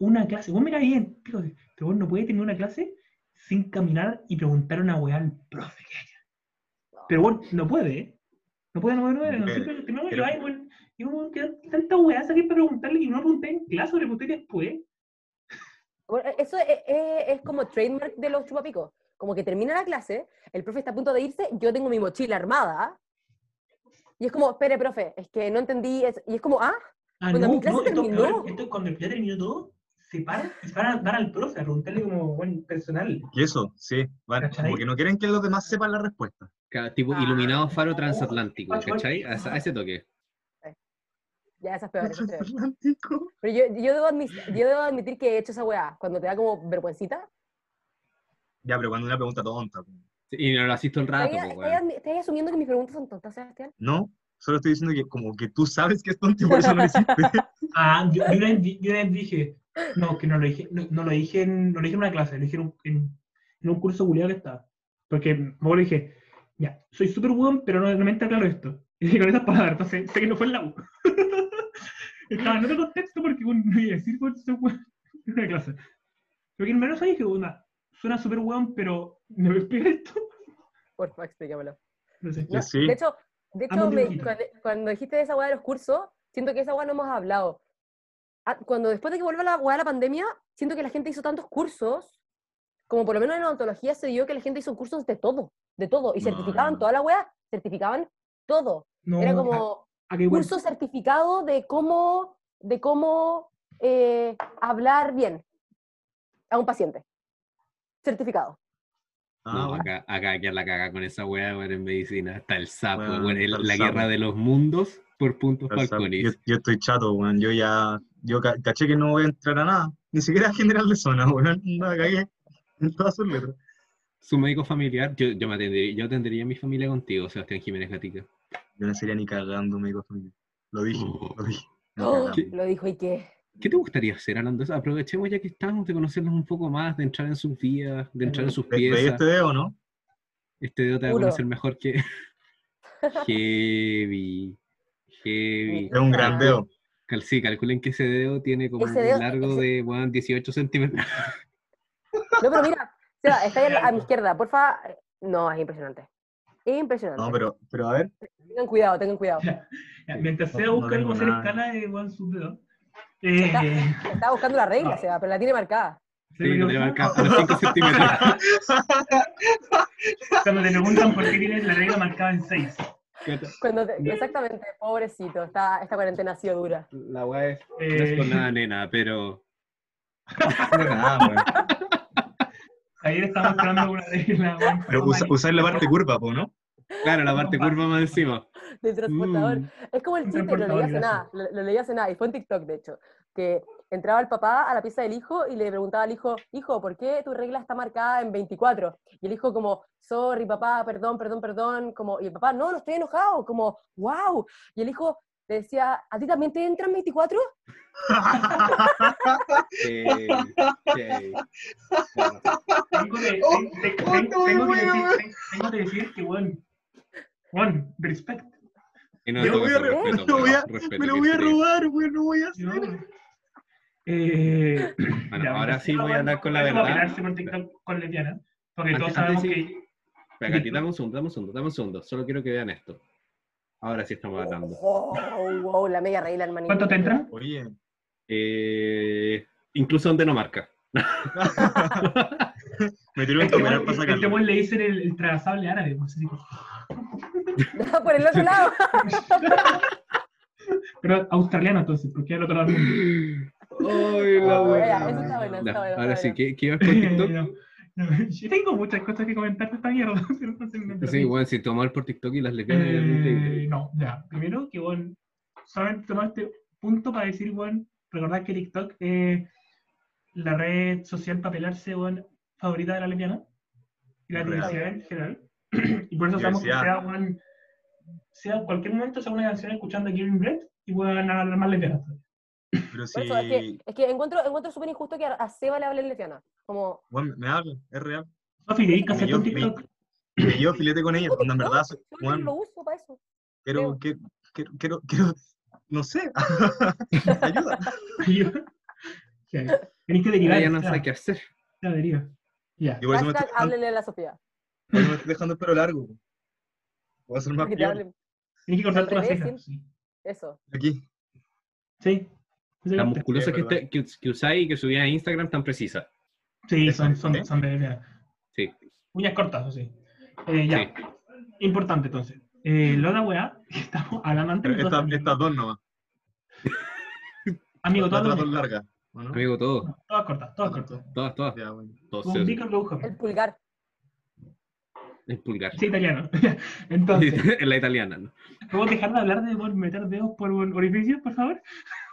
una clase. Vos mira bien, este weón no puede tener una clase sin caminar y preguntar una weá al profe que haya. Pero bueno, no puede, ¿eh? No puede 9-9, no Pero- siempre primero que pero- weón. Y como que tanta weá saqué para preguntarle y no pregunté en clase, le pregunté después. Bueno, eso es, es- es como trademark de los chupapicos. Como que termina la clase, el profe está a punto de irse, yo tengo mi mochila armada. Y es como, espere, profe, es que no entendí. es-". Y es como, ah, Ah, Cuando no, mi clase no, esto, terminó. esto cuando ya terminó todo, se paran y van dar al profe a preguntarle como buen personal. Y eso, sí, van, ¿Cachai? como que no quieren que los demás sepan la respuesta. Ca- Tipo Ah. iluminado faro transatlántico, Pacho, ¿cachai? A, a ese toque. ya esa es peor. esa es peor. Atlántico. Pero yo, yo, debo admitir, yo debo admitir que he hecho esa weá. Cuando te da como vergüencita. Ya, pero cuando una pregunta tonta. Y no lo haces todo el rato, ¿Estás estás asumiendo que mis preguntas son tontas, Sebastián? No, solo estoy diciendo que como que tú sabes que es tonto y por eso no lo hiciste. Ah, yo, yo una, vez, yo una vez dije, no, que no lo dije, no, no lo dije en, no lo dije en una clase, lo dije en un, en, en un curso culiado que estaba. Porque luego le dije, ya, soy súper buen, pero no, no me entra claro esto. Y dije con esas palabras, entonces sé que no fue en la U. Estaba en otro contexto porque bueno, no iba a decir cuál soy weón en una clase. Pero que en menos ahí dije, una, suena súper weón, pero ¿me voy a explicar esto? Porfa, explícamelo. No sé. No, sí. De hecho, de hecho me- cuando, cuando dijiste de esa weá de los cursos, siento que esa weá no hemos hablado. Ah, Cuando después de que vuelva la de la pandemia, siento que la gente hizo tantos cursos, como por lo menos en odontología se dio que la gente hizo cursos de todo, de todo, y No, certificaban no. toda la weá, certificaban todo. No, Era a- como a igual- curso certificado de cómo, de cómo eh, hablar bien a un paciente. Certificado. Ah, No, bueno. acá, acá que la caga con esa weá, en medicina. Está el sapo, Weón, weón, el- el la sapo. guerra de los mundos por puntos Falconis. yo, yo estoy chato, weón. Yo ya, yo ca- caché que no voy a entrar a nada. Ni siquiera a general de zona, weón. No, cagué en todas sus letras. Su médico familiar, yo, yo me atendería, yo atendería a mi familia contigo, Sebastián Jiménez Gatica. Yo no sería ni cagando médico familiar. Lo dije, Oh. lo dije. ¡Oh! Lo dijo y qué. ¿Qué te gustaría hacer, hablando de eso? Aprovechemos ya que estamos de conocernos un poco más, de entrar en sus vidas, de entrar en sus Ve- ¿Veis piezas. este dedo, no? Este dedo te va a conocer mejor que. Heavy. Heavy. Es un gran Ah. dedo. Cal- Sí, calculen que ese dedo tiene como Ese un dedo- largo ese- de weón, 18 centímetros. No, pero mira, Seba, está ahí a, mi izquierda, porfa. No, es impresionante. Es impresionante. No, pero, pero a ver. Tengan cuidado, tengan cuidado. Mientras No- sea no buscar cómo hacer nada. escala de Juan sus dedos. Eh, Está- Estaba buscando la regla, Seba, pero la tiene marcada. Sí, lo tenemos acá a los 5 centímetros. Cuando te preguntan por qué tienes la regla marcada en 6. Cuando te- Exactamente, pobrecito. Está, esta cuarentena ha sido dura. La weá es. No Eh. es por nada, nena, pero. No, nada, weón. Ayer estábamos mostrando una regla. Pero usa- usar la parte curva, po, ¿no? Claro, la parte curva más encima. Del transportador. Mm. Es como el chiste, lo leí hace nada, lo, lo leí hace nada, y fue en TikTok, de hecho, que entraba el papá a la pieza del hijo y le preguntaba al hijo, hijo, ¿por qué tu regla está marcada en 24? Y el hijo como, sorry, papá, perdón, perdón, perdón, como, y el papá, no, no estoy enojado, como, wow. Y el hijo le decía, ¿a ti también te entran 24? Eh, ok. Bueno, Tengo que, Oh, oh, decir, tengo que decir que, Juan, Juan, respect. no Me lo voy a respeto, me lo voy a- pero respeto Me lo que voy a sí. robar, weón. No voy a ¿no? Eh, Bueno, ahora sí voy a hablar con la verdad. pelearse por TikTok con lesbiana, porque Antes- todos sabemos antes sí- que Espera, Katy, dame un segundo, dame un segundo, dame un segundo. Solo quiero que vean esto. Ahora sí estamos hablando. Wow, wow, la media regla, hermanito. ¿Cuánto te entran? Oye. Eh, incluso donde no marca. Me tiró un Este para este sacarlo. weón le dicen el, el trazable árabe. pues, así. Por el otro lado. Pero australiano entonces, porque es el otro lado del mundo. Ay, la Oh, wea. ya, eso está bueno, está bueno, Ahora sí. ¿qué, qué ibas por TikTok? No, no, yo tengo muchas cosas que comentar de esta mierda. Sí, bueno, si tomar por TikTok y las lesbianas. Eh, no, ya. Primero que, bueno, solamente tomar este punto para decir, bueno, recordar que TikTok es la red social para pelarse, bueno, favorita de la lesbiana y la diversidad en general. y por eso sabemos que sea, bueno, sea cualquier momento sea una canción escuchando a Kevin Brett y puedan hablar más lesbianas. Pero si. eso, es que, es que encuentro, encuentro súper injusto que a, Seba le hablen lesbiana. Como, me habla, es real. Sofi, ¿queréis que Me hacer yo- un me- TikTok? Me llevo filete con ella. ¿Tengo Cuando en verdad, soy- yo lo uso para eso. quiero, quiero, quiero, quiero, quiero- no sé. Ayuda. Tenéis que derivar. Ahora ya no sabe qué hacer. ya, deriva. Ya. Estoy háblenle a la Sofía. me estoy dejando el pelo largo. Voy a ser más. Tienes que cortarte Al la revés, ceja. sí. Sí. Eso. Aquí. Sí. Las musculosas que, usáis y que subías a Instagram tan precisas. Sí, son, son, son de, de- Sí. uñas cortas, eso sí. Eh, ya. Sí. Importante entonces. Eh, la otra weá, estamos hablando antes. Esta- estas dos nomás. Amigo, Las todas, otras dos dos- largas. ¿o? Amigo, todo. todas cortas, todas cortas. Todas, todas. Ya, bueno. Un. El pulgar. el pulgar. Sí, italiano. Entonces, en la italiana, ¿no? ¿podemos dejar de hablar de por meter dedos por un orificio, por favor?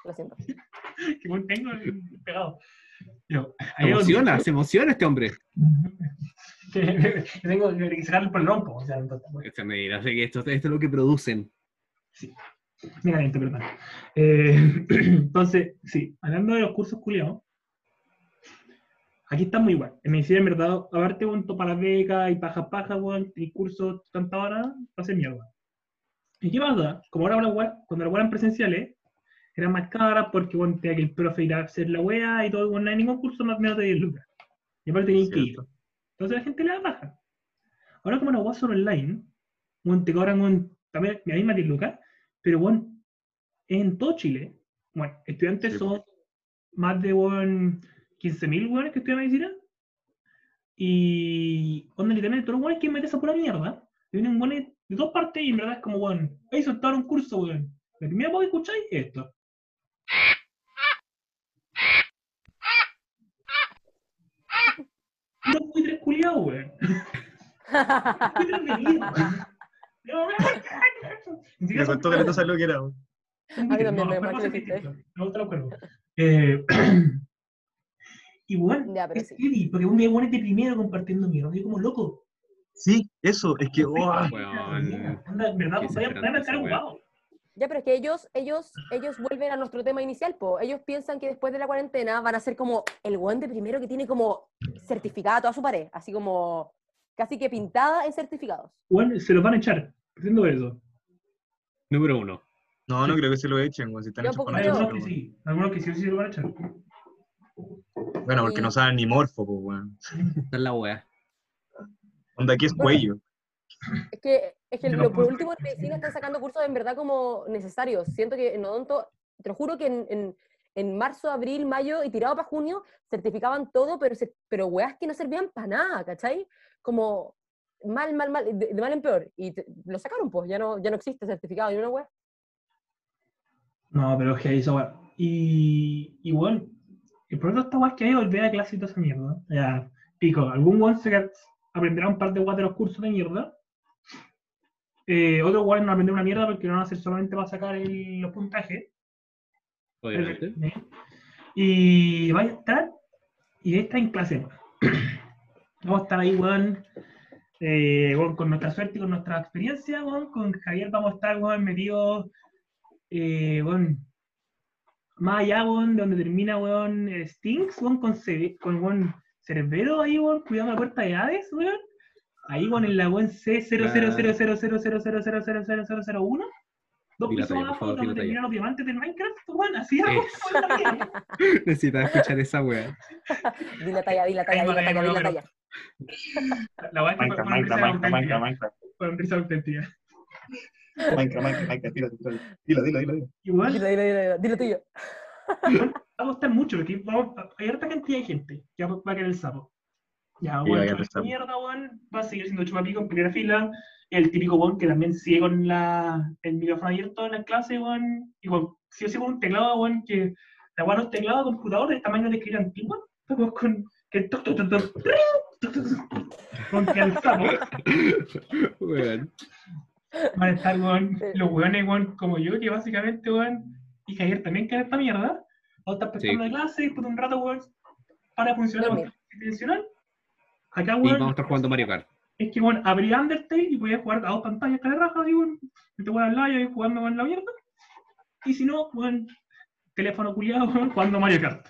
Lo siento. Que bueno, tengo pegado. Yo, Se emociona, se emociona este hombre. tengo que sacarle por el rompo. O sea, entonces, medida, así que esto, esto es lo que producen. Mira, lento, perdón. Eh, entonces, sí, hablando de los cursos culiados, aquí estamos igual. En medicina, en verdad, aparte, un topa la beca y paja paja, weón, y cursos tanta hora, va a ser mierda. ¿Y qué pasa? Como ahora, ahora, cuando las eran presenciales, eran más caras porque, bueno, tenía que el profe ir a hacer la wea y todo, bueno, no hay ningún curso más menos de 10 lucas. Y aparte tenían que ir. Entonces la gente le da baja. Ahora como la weá son online, bueno, te cobran un, también la misma 10 lucas, pero bueno, en todo Chile, bueno, estudiantes Sí. son más de bueno, 15.000 weones que estudian medicina. Y onda literalmente todos los weones quieren meterse por la mierda. Y vienen weones de dos partes y en verdad es como, weón, ahí soltaron un curso, weón. La primera vez que escucháis es esto. No fui tres culiados, weón. Me contó que no cuervos. sabes lo que era. weón. A buitres, también no, me- los. Eh, y bueno, Ya, pero es sí. heavy, porque un día bueno de primero compartiendo mierda. Yo como loco. Sí, eso, es que, oh. Anda, en verdad, a estar ocupado. Ya, pero es que ellos, ellos, ellos vuelven a nuestro tema inicial, po. Ellos piensan que después de la cuarentena van a ser como el de primero que tiene como certificada toda su pared, así como casi que pintada en certificados. Bueno, se los van a echar. Haciendo eso. Número uno. no, no creo que se lo echen, weón, si están hechos con algunos que sí. Algunos que sí, sí se lo van a echar. Bueno, porque no saben ni morfo, pues, weón. Esta es la wea. Onda aquí es cuello. Es que, es que lo, por último en medicina están sacando cursos en verdad como necesarios. Siento que en odonto, te lo juro que en, en, en marzo, abril, mayo y tirado para junio certificaban todo, pero, se, pero weas que no servían para nada, ¿cachai? Como mal, mal, mal, de, de mal en peor. Y te- lo sacaron, pues, ya no, ya no existe certificado ni una wea. No, pero es que ahí esa. Y, y bueno, el problema de esta weá es que hay volver a clase y toda esa mierda. Ya, pico, algún weón se aprenderá un par de weas de los cursos de mierda. Eh, otros no aprender una mierda porque no van a hacer solamente para sacar el- los puntajes. Obviamente. Y va a estar, y está en clase. Vamos a estar ahí, weón, eh, con nuestra suerte y con nuestra experiencia, weón, con Javier vamos a estar, weón, metidos, eh, más allá, de donde termina, weón, eh, Stinks, weón, con, con weón, Cerbero ahí, weón, cuidando la puerta de Hades, weón. Ahí, weón, en la weón C0000000000001. Dos pisos abajo, favor, donde terminan los diamantes de Minecraft, weón, así, weón, Es- Necesitaba escuchar esa wea. Di la talla, di la talla, di la talla, di la talla. La weá es que Minecraft, una risa Minecraft, Minecraft, auténtica. Minecraft, Fue una risa auténtica. Minecraft, Minecraft. Dilo, dilo, dilo, dilo. Igual, Dilo, dilo, dilo, dilo, tuyo. va a gustar mucho, porque vamos, hay harta cantidad de gente que va va a querer el sapo. Ya, a bueno, el sapo. mierda, weón, va a seguir siendo chupapico en primera fila. El típico weón que también sigue con la, el micrófono abierto en la clase, weón. Y weón, si yo sigo con un teclado, weón, que la weón es teclado de computador del tamaño de escribir antiguo. Estamos con que toc, toc, toc, toc, toc, toc, con que al sapo Weón. van a estar, weón, los weones, weón, como yo, que básicamente, weón, y Javier también cae esta mierda. A estar prestando Sí. de clase, después de un rato, weón, para funcionar Dormir. intencional. Acá, Y weón, vamos a estar jugando Mario Kart. es que, weón, abrí Undertale y podía jugar a dos pantallas cada raja, así, weón, y te weón al lado y jugando con la mierda. Y si no, weón, teléfono culiado, weón, jugando Mario Kart.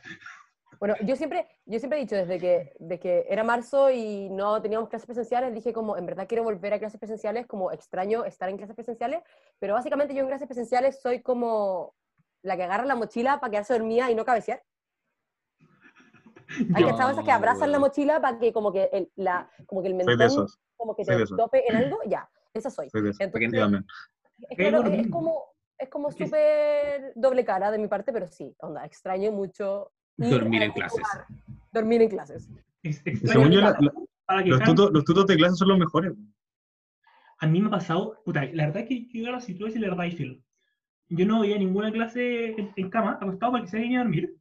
Bueno, yo siempre, yo siempre he dicho, desde que, desde que era marzo y no teníamos clases presenciales, dije como, en verdad quiero volver a clases presenciales, como extraño estar en clases presenciales, pero básicamente yo en clases presenciales soy como la que agarra la mochila para quedarse dormida y no cabecear. Hay que esas que abrazan la mochila para que como que el, la, como que el mentón como que te tope en algo, ya, esa soy. soy de esos. Entonces. Es, claro, es como, es como súper doble cara de mi parte, pero sí, onda, extraño mucho ir Dormir en clases. lugar, Dormir en clases. Es según yo, la- la- los, tutos, los tutos de clase son los mejores. A mí me ha pasado, puta, la verdad es que yo ahora si tú decir la verdad y filo. Yo no veía ninguna clase en, en cama, acostado para que se venía a dormir,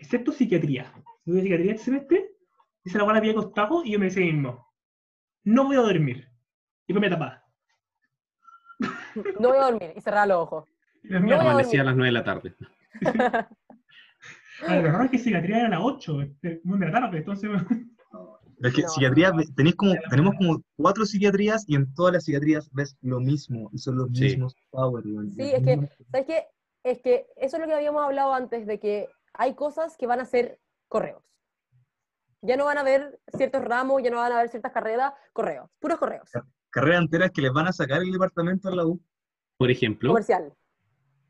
excepto psiquiatría. Si tuve psiquiatría este semestre, esa la cual había acostado y yo me decía mismo, no voy a dormir. Y pues me tapaba. No voy a dormir y cerrar los ojos. No a Amanecía a dormir. las 9 de la tarde. Ah, Lo raro es que psiquiatría era a las 8, este, muy de la tarde, entonces Es que No. psiquiatría, tenéis como, tenemos como cuatro psiquiatrías y en todas las psiquiatrías ves lo mismo y son los Sí. mismos power. Sí, es que- ¿Sabes qué? Es que eso es lo que habíamos hablado antes, de que hay cosas que van a ser correos. Ya no van a haber ciertos ramos, ya no van a haber ciertas carreras, correos, puros correos. carreras enteras que les van a sacar el departamento a la U. Por ejemplo, Comercial.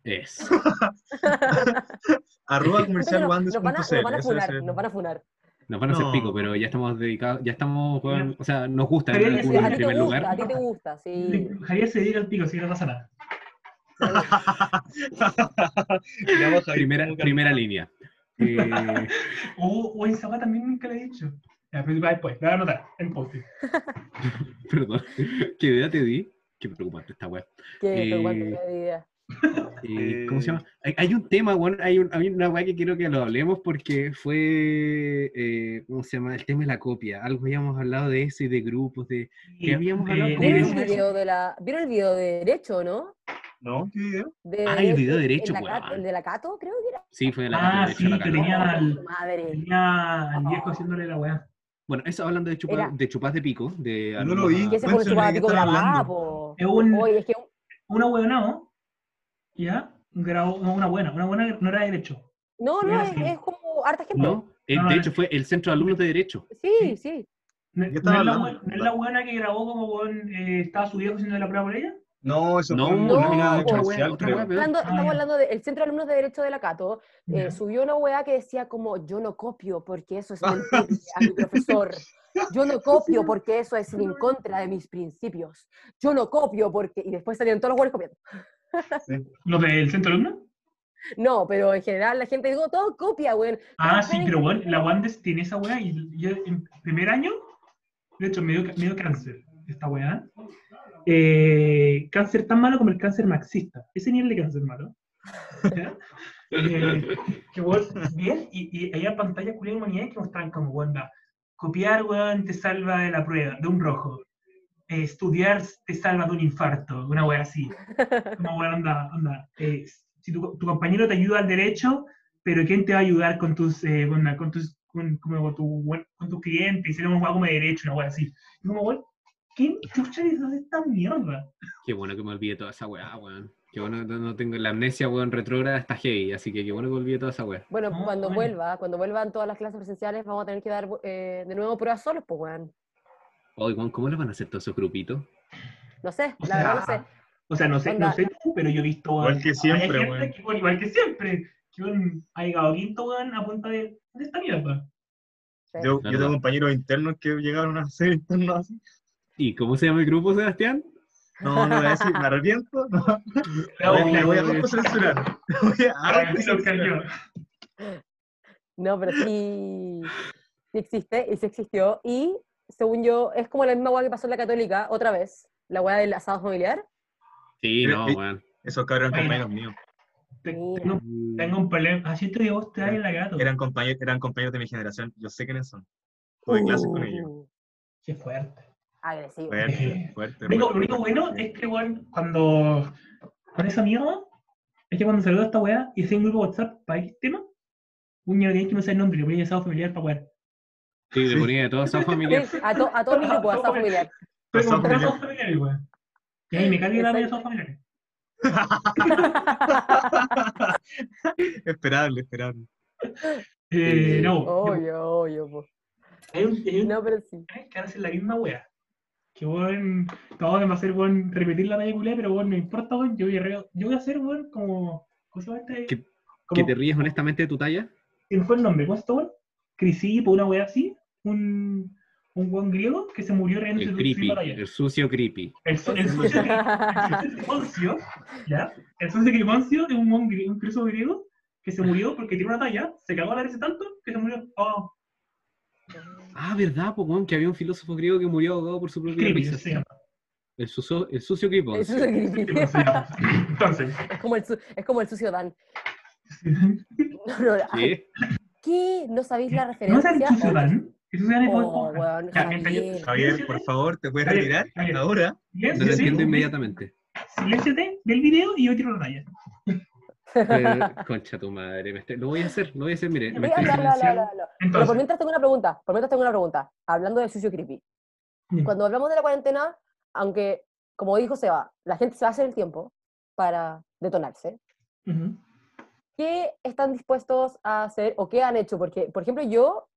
es. Arroba comercial no- nos, van a, nos van a funar, es- nos van a funar. Nos van a hacer No. pico, pero ya estamos dedicados, ya estamos, weón, o sea, nos gusta Pero el culo a en ti te primer gusta, lugar. a ti te gusta, sí. Javier se dedica al pico, así que no pasa nada. Primera, primera línea. Eh, O, o esa weá también nunca le he dicho. Ya, pero después, la voy a anotar en post perdón, ¿qué idea te di? Qué preocupante esta weá. Qué Eh, preocupante qué idea. Eh, ¿Cómo se Eh. llama? Hay, hay un tema, weón, hay, un- hay una weá que quiero que lo hablemos porque fue, eh, ¿cómo se llama? El tema de la copia. Algo habíamos hablado de eso y de grupos, de... ¿Qué habíamos hablado? de- ¿Cómo ¿Vieron se el video de la, ¿vieron el video de derecho, no? ¿No? ¿Qué video? De Ah, el video de Derecho, el, la el de la Cato, creo que era. Sí, fue de la Ah, de sí, la que tenía al- Oh, Madre. Tenía al viejo haciéndole la weá. Bueno, eso hablando de, chupa- Era- de chupas de pico, de No lo vi. ese fue Cuéntame, chupaba ¿de qué pico grabada, po. Es un- Oye, es que Una weonao, ¿ya? Grabó, no, una buena, una buena no era de derecho. No, no, es, como harta gente. No, eh, No, no, de hecho fue el Centro de Alumnos de Derecho. Sí, sí. No, ¿Qué no es la, no es la buena que grabó como con, eh, estaba su viejo haciendo la prueba por ella. No, eso No, fue no, una no, comercial, otra creo. Hablando- Ah, estamos hablando del Centro de Alumnos de Derecho de la Cato. eh, subió una weá que decía como, yo no copio porque eso es mentirle a mi profesor. Yo no copio porque eso es en contra de mis principios. Yo no copio porque... Y después salieron todos los buenos copiando. ¿Los del centro alumno? No, pero en general la gente digo, todo copia, weón. Ah, sí, pero bueno, la Wandes tiene esa weá y yo en primer año, de hecho, me dio, me dio cáncer esta weá. Eh, cáncer tan malo como el cáncer marxista. Ese nivel de cáncer malo. Eh, que weón, bien, y, y había pantallas culiadas de humanidades que mostraban como, weón, copiar, weón, te salva de la prueba, de un rojo. Eh, estudiar te salva de un infarto, una weá así. Como, weón, anda, anda. eh, si tu, tu compañero te ayuda al derecho, pero ¿quién te va a ayudar con tus, eh, onda, con tus, con, como tu, con tus clientes? Y weá como de derecho, una weá así. Y como, weón, ¿quién chucha hace esta mierda? Qué bueno que me olvidé toda esa weá, weón. Qué bueno que no tengo la amnesia, weón, retrógrada está heavy, así que qué bueno que me olvidé toda esa weá. Bueno, No, cuando bueno. vuelva, cuando vuelvan todas las clases presenciales, vamos a tener que dar eh, de nuevo pruebas solos, pues, weón. Oye, weón, ¿cómo le van a hacer todos esos grupitos? No sé, O la verdad no sea, sé. O sea, no sé, Onda. no sé tú, pero yo he visto. Igual que siempre, weón. igual que siempre. Que weón, ha llegado quinto, weón, a punta de, de esta mierda. Sí. Yo, yo tengo compañeros internos que llegaron a ser internos así. ¿Y cómo se llama el grupo, Sebastián? No, no voy a decir, me arrepiento. No, La me, voy- me la voy a autocensurar. Ah. No, pero sí, sí existe y sí existió. Y según yo, es como la misma weá que pasó en la Católica, otra vez, la weá del asado familiar. Sí, Pero, no, eh, weón. Esos cabros eran compañeros míos. Tengo, tengo un problema. Así te digo, vos te en la gato. Eran compañeros, eran compañeros de mi generación. Yo sé quiénes son. Tuve clases con ellos. Uh, Qué fuerte. Agresivo. Fuerte, fuerte. Lo único, lo fuerte. único bueno es que, weón, cuando. Con esa mierda, es que cuando salió esta weá y hacía un grupo de WhatsApp para X tema, un niño tenía que no sé el nombre, le ponía asado familiar para wear. Sí, le ponía de toda esa familia. Sí, a, to- a todo mi grupo, asado familiar. Pero Asado familiar. weón. Y ahí me cargué la media asados familiares. esperable, esperable. Eh, no, Obvio, obvio, po. hay un, hay un No, pero sí. que ahora hacen la misma weá. Que weón, todos van a hacer weón, repetir la talla culé, pero weón, no importa, weón, yo voy a, re- yo voy a hacer weón como. ¿Cómo se llama este? ¿Que- como, ¿Que te ríes honestamente de tu talla? ¿Quién fue el nombre? ¿Cómo se llama? Crisipo, una weá así. Un, un buen griego que se murió riendo El de creepy, su batalla. el sucio creepy. El, su- el sucio el sucio Poncio, ¿ya? El sucio Criponcio es un, buen grie- un griego que se murió porque tiró una talla, se cagó a la risa tanto que se murió. Oh, Ah, ¿verdad, po? Que había un filósofo griego que murió ahogado por su propia risa. se llama. El, sucio, el sucio. Eso es creepy. Sí, pues, se llama. Entonces, Es como el, su- es como el sucio Dan. No, no, no. ¿Qué? ¿Qué? ¿No sabéis la ¿no referencia? es el sucio Dan? El sucio Dan es Oh, oh, yo- Javier. Javier, por favor, ¿te puedes Javier, retirar Javier. ahora? No lo entiendo inmediatamente. silénciate del video y yo tiro la talla. Eh, concha tu madre. me estoy- Lo voy a hacer, lo voy a hacer, mire. Me Voy a estoy hablar, silenciando. hablar, hablar. Pero por Entonces, mientras tengo una pregunta, por mientras tengo una pregunta, hablando del sucio creepy. dime. Cuando hablamos de la cuarentena, aunque, como dijo Seba, la gente se va a hacer el tiempo para detonarse, Ujú. ¿qué están dispuestos a hacer o qué han hecho? Porque, por ejemplo, yo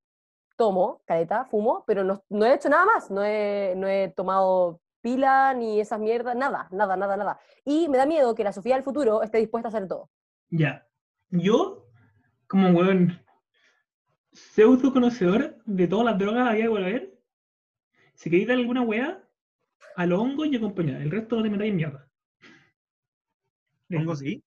tomo, caleta, fumo, pero no, no he hecho nada más, no he, no he tomado pila ni esas mierdas, nada, nada, nada, nada. Y me da miedo que la Sofía del futuro esté dispuesta a hacer todo. Ya. Yo, como weón, pseudo conocedor de todas las drogas había que haber, si queréis dar alguna weá, a los hongos y acompañar. El resto no te metáis en mierda. Pongo sí.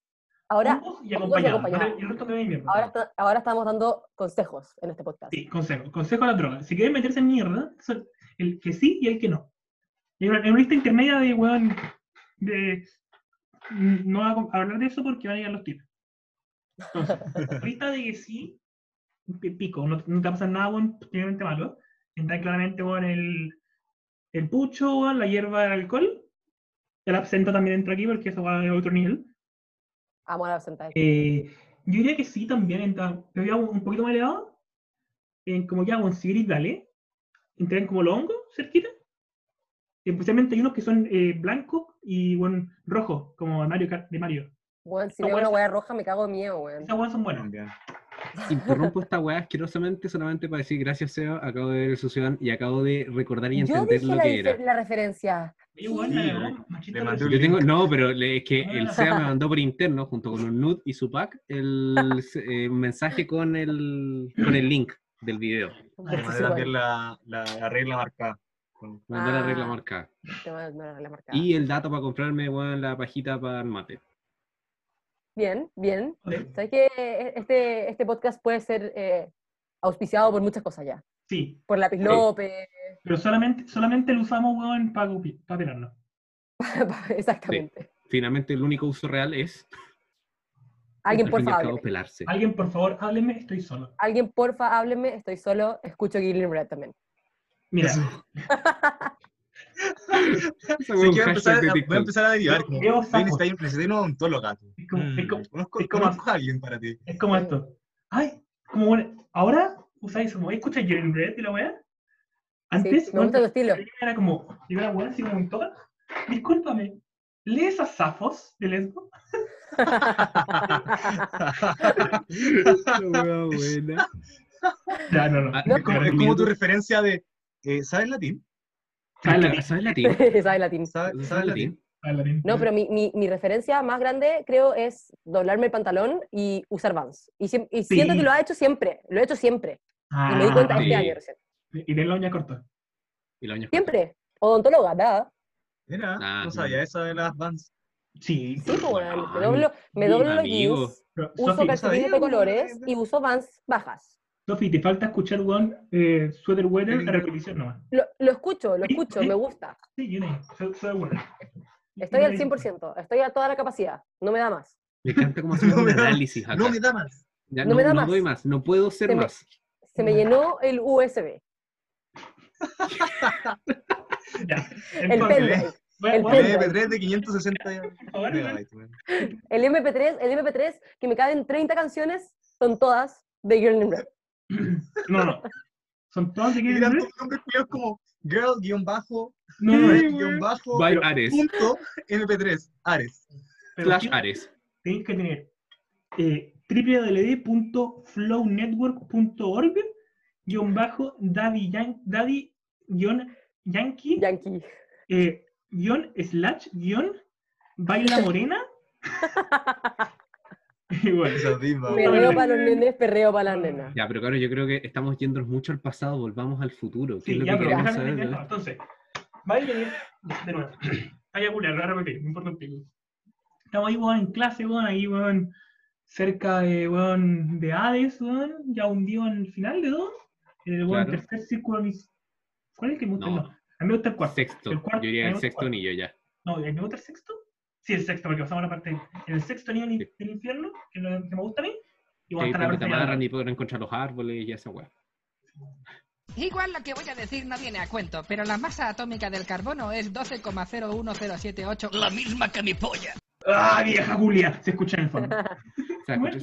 Ahora, Hongos y hongos y acompañado. acompañado. y el resto en mierda. ahora, está- ahora estamos dando consejos en este podcast. Sí, consejo. Consejo a las drogas. Si quieren meterse en mierda, el que sí y el que no. En una lista intermedia de, weón, de... No voy a hablar de eso porque van a llegar los tips. Entonces, de que sí, pi- pico, no, no te va a pasar nada, weón, particularmente malo. Entra claramente, weón, el, el pucho, weón, la hierba del alcohol. El absenta también entra aquí porque eso va a otro nivel. Amo a la absenta. Eh, yo diría que sí también entra, pero ya un poquito más elevado. En como ya, un Sigrid, dale. Entran como los hongos cerquita. Especialmente hay unos que son eh, blancos y bueno, rojos, como Mario de Mario. Weón, si No, veo una hueá roja me cago de miedo, weón. Esas huevas son buenas. Interrumpo esta weá asquerosamente solamente para decir gracias, Seba. Acabo de ver el Suciodán y acabo de recordar y Yo entender dije lo la, que dife- era. la referencia. Weón, Sí, la le- verdad, machista le mandé pero- un Yo tengo, no, pero le- es que el SEA me mandó por interno, junto con un nude y su pack, el eh, mensaje con el, con el link del video. Te mandé también la, la, la regla marcada. Con- Me mandó la regla Ah. marcada. Te voy a dar la marcada. Y el dato para comprarme, weón, la pajita para el mate. Bien, bien. ¿Sabes que este, este podcast puede ser eh, auspiciado por muchas cosas ya? Sí, Por Lápiz López, pero solamente, solamente lo usamos, weón, para, para pelarnos. exactamente. Finalmente, el único uso real es, Alguien, hábleme. pelarse. Alguien, por favor, hábleme, estoy solo. Alguien, porfa, hábleme. Estoy solo. Escucho Gillian Red también. Mira, Sí, voy a empezar, a- voy a TikTok. empezar a derivar. como, Veo "Oye, sapos. necesito necesito una odontóloga. tú". Es como- es Mm, como- conozco, es como- conozco a alguien para ti. es como esto. Ay, como bueno, ahora usáis como, escucha Jerry Red y la weá. Antes, Sí, me gusta tu estilo. Era como, weá así toda. Discúlpame, ¿lees a Safos de Lesbo? Buena. Ya, no, no. Ah, No, Es como, Pero es como tu referencia de. eh, ¿Sabes latín? ¿Sabes latín? ¿Sabes latín? ¿Sabes latín? ¿Sabes, ¿Sabes sabes latín? latín? Ah. No, pero mi, mi, mi referencia más grande creo es doblarme el pantalón y usar Vans. Y, siento Sí. que lo ha hecho siempre, lo he hecho siempre. Ah, y me di cuenta sí. este año recién. Y de la uña corta. Y la uña Siempre. Odontóloga, nada. Mira, Ah, no sabía esa de las Vans. Sí. Sí, pues, weón, me Ay, doblo, me doblo los jeans, uso calcetines de colores y uso Vans bajas. Sofi, te falta escuchar, weón, eh, Sweater Weather, la repetición nomás. Lo, lo escucho, lo Sí, escucho, sí. me gusta. Sí, yo no. Soy, soy bueno. Estoy al 100%, estoy a toda la capacidad, no me da más. Me encanta cómo hacemos No un me da- análisis acá. No me da más. Ya, no no, me da no más. doy más, no puedo ser Se me- más. Se me llenó el USB, Ya. el pendrive. a- el voy a- pendrive. MP3 de 560 por favor, megabytes. weón. El MP3, el MP3 que me caben 30 canciones, son todas de Girl in Red. No, no. Son todos de todos nombres culiados como girl guion bajo, No, no, red no. guion bajo, By Ares. punto MP3, Ares. Pero Slash tienes- Ares. Tenéis que tener eh, www.flownetwork.org guion bajo daddy, yan- daddy guion yankee Yankee. eh, guion slash guion baila morena Misma, Perreo para los nenes, perreo para las nenas. Ya, pero claro, yo creo que estamos yéndonos mucho al pasado, volvamos al futuro. ¿Qué sí, es lo ya, que pero queremos saber? Entonces, va a venir, de nuevo. Vaya a culiar, lo voy a repetir, no importa un pico. Estamos ahí, weón, en clase, weón, ahí, weón, cerca de, weón, de Hades, weón, ya hundido en el final de dos. En el weón, Claro. tercer círculo. mis- ¿Cuál es el que me gusta? No. No. A mí me gusta el cuarto. Sexto, El cuarto, yo diría el sexto anillo ya. No, ¿a mí me gusta el sexto? Sí, el sexto, porque pasamos la parte en el sexto Sí. del infierno, que, lo- que me gusta a mí. Ahí está la te amarran y pueden encontrar los árboles y esa weá. Igual lo que voy a decir no viene a cuento, pero la masa atómica del carbono es 12,01078. La misma que mi polla. ¡Ah, vieja Julia! Se escucha en el fondo. Escucha,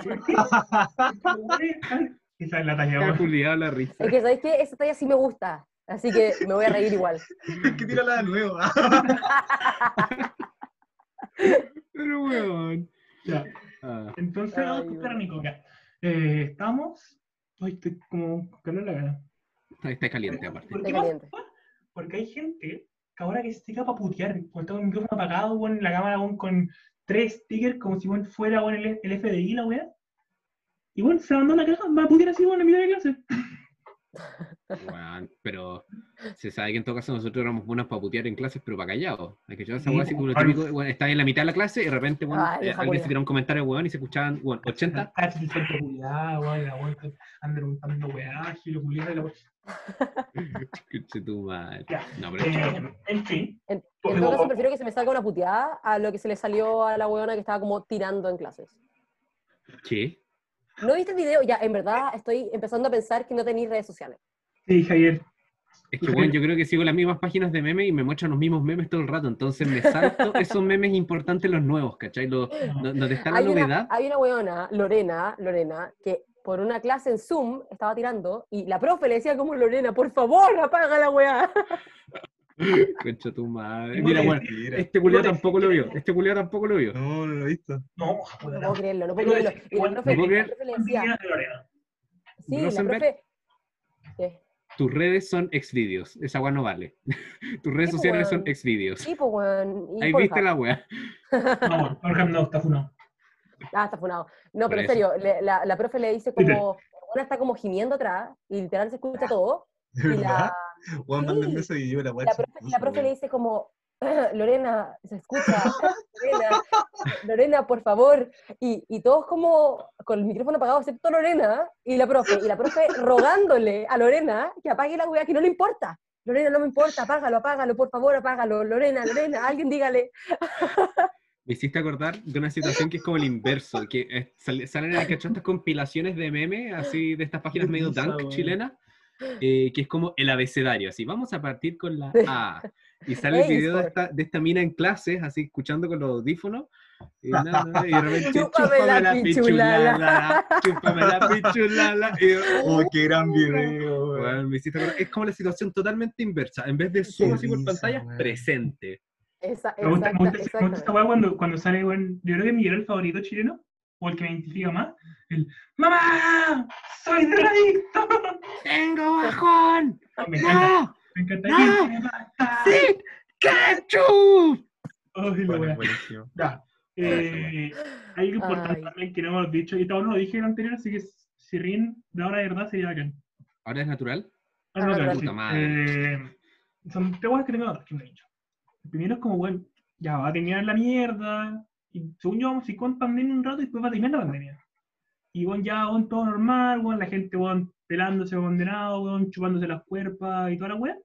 Esa es la talla. Julián la risa. Es que, ¿sabéis qué? Esa talla sí me gusta. Así que me voy a reír igual. Es que tírala de nuevo. Pero weón. Ya. Ah, Entonces, Ay, vamos a bueno. escuchar a Nico. ya. Eh, estamos. Ay, estoy como con calor en la cara. está, está caliente aparte. ¿Por Está qué pasa? caliente. Porque hay gente que ahora que se tira para putear, cuando tengo el micrófono apagado, weón, la cámara weón, con tres stickers, como si weón, fuera weón, el, el FDI, la weá. Y bueno, se abandona la caja, va a putear así, weón, en mitad de clase. Weón, pero se sabe que en todo caso nosotros éramos buenos para putear en clases, pero para callados. Hay que echar esa Sí, weá así como lo claro. típico, weón, está en la mitad de la clase y de repente weón, Ay, eh, alguien se tira un comentario weón y se escuchaban weón, 80. Casi el centro culiado, weón, la weón, andan weá, gilo culiado, y la. No, pero Eh, en fin. En, en todo caso, prefiero que se me salga una puteada a lo que se le salió a la huevona que estaba como tirando en clases. ¿Qué? ¿No viste el video? Ya, en verdad estoy empezando a pensar que no tenéis redes sociales. Sí, Javier. Es que, bueno, yo creo que sigo las mismas páginas de memes y me muestran los mismos memes todo el rato. Entonces me salto esos memes importantes, los nuevos, ¿cachai? Los, donde está la Hay una, novedad. hay una huevona, Lorena, Lorena, que por una clase en Zoom estaba tirando y la profe le decía como Lorena, por favor, apaga la weá. Concha tu madre. Mira, bueno, este te- tampoco lo vio. Este culiao tampoco lo vio. No, no lo he visto. No, No puedo creerlo, no puedo creerlo. Y la igual- profe, no puedo la creer. profe le decía, sí, la profe... ¿Qué? Tus redes son exvideos. Esa weá no vale. Tus redes Sí, pues, sociales son exvideos. Sí, pues, weón. y Ahí Pornhub. viste la weá. No, Pornhub no, está funado. Ah, está funado. No, Por pero en serio, le- la, la profe le dice como, una está como gimiendo atrás y literal se escucha todo. ¿De Y verdad? la, Sí. mándenme ese video, la weá la profe, la profe le dice como, Lorena, se escucha, Lorena, Lorena, por favor. Y, y todos como con el micrófono apagado, excepto Lorena y la profe. Y la profe rogándole a Lorena que apague la weá, que no le importa. Lorena, no me importa, apágalo, apágalo, por favor, apágalo. Lorena, Lorena, alguien dígale. Me hiciste acordar de una situación que es como el inverso, que eh, sal- salen a cachar estas compilaciones de memes, así de estas páginas medio dunk chilenas, eh, que es como el abecedario, así, vamos a partir con la. A. Y sale el video de esta, de esta mina en clases, así escuchando con los audífonos, y, y de repente, Chúpame la pichulala". chúpame la pichulala, y Oh, qué gran video. Weón, me es como la situación totalmente inversa, en vez de zoom así por pantalla, weón. presente. Esa, Me gusta, me exacta- gusta, me gusta esta exactamente. weá cuando, cuando sale, weón, yo creo que mi el favorito chileno, o el que me identifica más, el ¡Mamá! ¡Soy drogadicto! ¡Tengo bajón! ¡No! Me encanta. ¡No! ¿Quién me mata? ¡Sí! ¡Ketchup! Ay, la Bueno, buenísimo. Ya. Eh, hay algo importante Ay. también que no hemos dicho, y todo no lo dije en el anterior, así que si ríen de ahora de verdad sería bacán. ¿Ahora es natural? Ah, no, Ah, sí. Eh, son tres weas que tengo que me he dicho. El primero es como, bueno, ya va a terminar la mierda, y según yo vamos a ir con pandemia un rato y después va a terminar la pandemia. Y bueno, ya bueno, todo normal, bueno, la gente bueno, pelándose condenado, bueno, chupándose las cuerpas y toda la wea.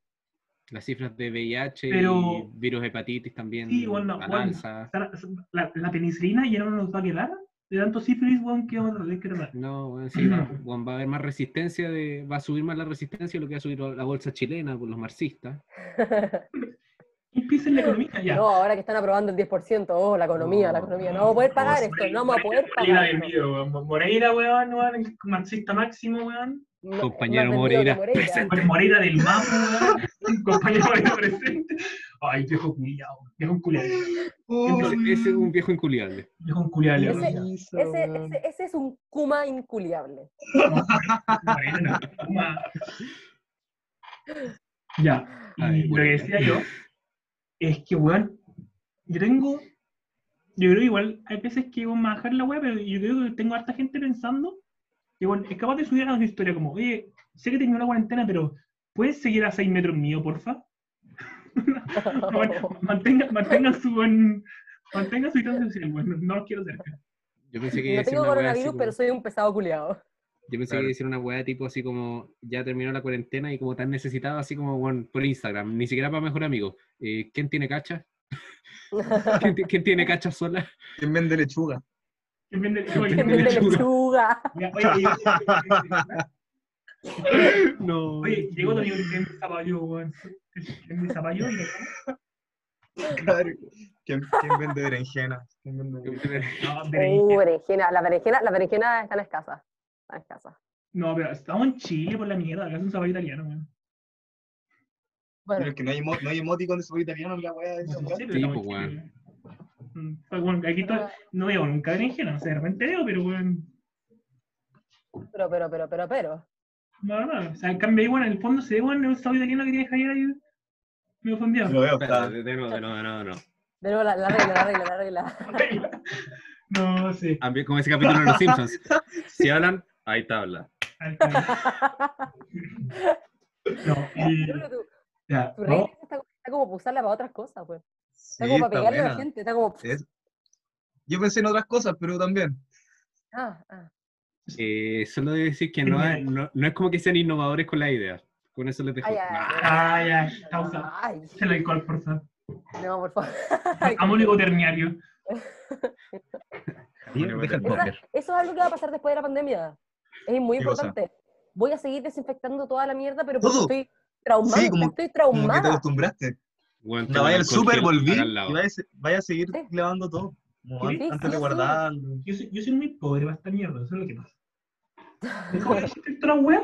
Las cifras de VIH Pero- y virus hepatitis también Sí, alza. O sea, La, la- la penicilina ya no nos va a quedar de tanto sífilis, bueno, que vamos a tener que tratar. No, bueno, sí, va, bueno, va a haber más resistencia, de, va a subir más la resistencia de lo que va a subir la bolsa chilena por los marxistas. Empieza en la economía ya. No, ahora que están aprobando el 10%, oh, la economía, la No, economía. No vamos a poder pagar esto, no vamos a poder pagar weón. Moreira, weón, weón, el marxista máximo, weón. No- Compañero Moreira, presente. Moreira del weón. Compañero Moreira presente. Ay, viejo culiao, viejo culiao. Ese, ese es un viejo inculiable. Viejo culiao, Ese- weón. Ese, ese, ese es un Kuma inculiable. Ya, Ay, y lo que decía yo es que, weón, yo tengo yo creo que igual hay veces que vamos a bajar la web, pero yo creo que tengo harta gente pensando que bueno, es capaz de subir a una historia como, oye, sé que tengo una cuarentena, pero ¿puedes seguir a 6 metros mío, porfa? Bueno, mantenga, mantenga su buen, mantenga su distancia social, bueno, no los quiero cerca. Yo pensé que iba a No tengo coronavirus, como- pero soy un pesado culiado. Yo pensé Claro. que iba a decir una weá tipo así como ya terminó la cuarentena y como tan necesitado así como bueno, por Instagram, ni siquiera para mejor amigo. Eh, ¿Quién tiene cacha? ¿Quién, quién tiene cacha sola? ¿Quién vende lechuga? ¿Quién vende- ¿Quién oye, Que vende vende lechuga? lechuga. oye, No. Oye, llegó Tony Ken Zapallo, weón. Ken Zapallo Claro. ¿Quién, quién vende berenjenas? ¿Quién vende no, Uh, berenjena. berenjena. La berenjena, la berenjena están escasas. Están escasas. No, pero estamos en Chile por la mierda, acá es un zapallo italiano, weón. Bueno, Pero es que no hay, no hay emoticon de sabor italiano en la weá No Sí, estamos pues. Mm, pues, bueno, aquí to- no veo nunca berenjena, o sea, de repente veo, pero weón. pero, pero, pero, pero, pero. No, no, o sea, en cambio ahí, bueno, en el fondo se ve, bueno, el zapallo italiano que tiene Javier ahí. Me ofendió. Lo veo, está. de nuevo, de nuevo, de nuevo, de nuevo. De nuevo, la, la regla, la regla, la regla. No, sí. Ah, Como ese capítulo de Los Simpsons. Si hablan, hay tabla. No, y, ya, tu regla está como para usarla para otras cosas, pues. Sí, Está como para pegarle a la buena. gente. Está como. Es- Yo pensé en otras cosas, pero también. Ah, ah. Eh, solo de decir que no, hay- no, no es como que sean innovadores con la idea. Con eso les dejo. Ay, ay, Nah. Ah, ya, pausa. Ay, El alcohol, por favor. no, por favor. Amónico terniario. Póker. Eso es algo que va a pasar después de la pandemia. Es muy importante. Voy a seguir desinfectando toda la mierda, pero porque Todo. estoy traumada. Sí, como- estoy Como que te traumada. acostumbraste. Bueno, No vaya al súper, volví y vaya, vaya a seguir Sí. clavando todo. Antes de guardarlo. Yo soy, yo soy muy pobre para esta mierda, eso es lo que pasa. Dejo de web.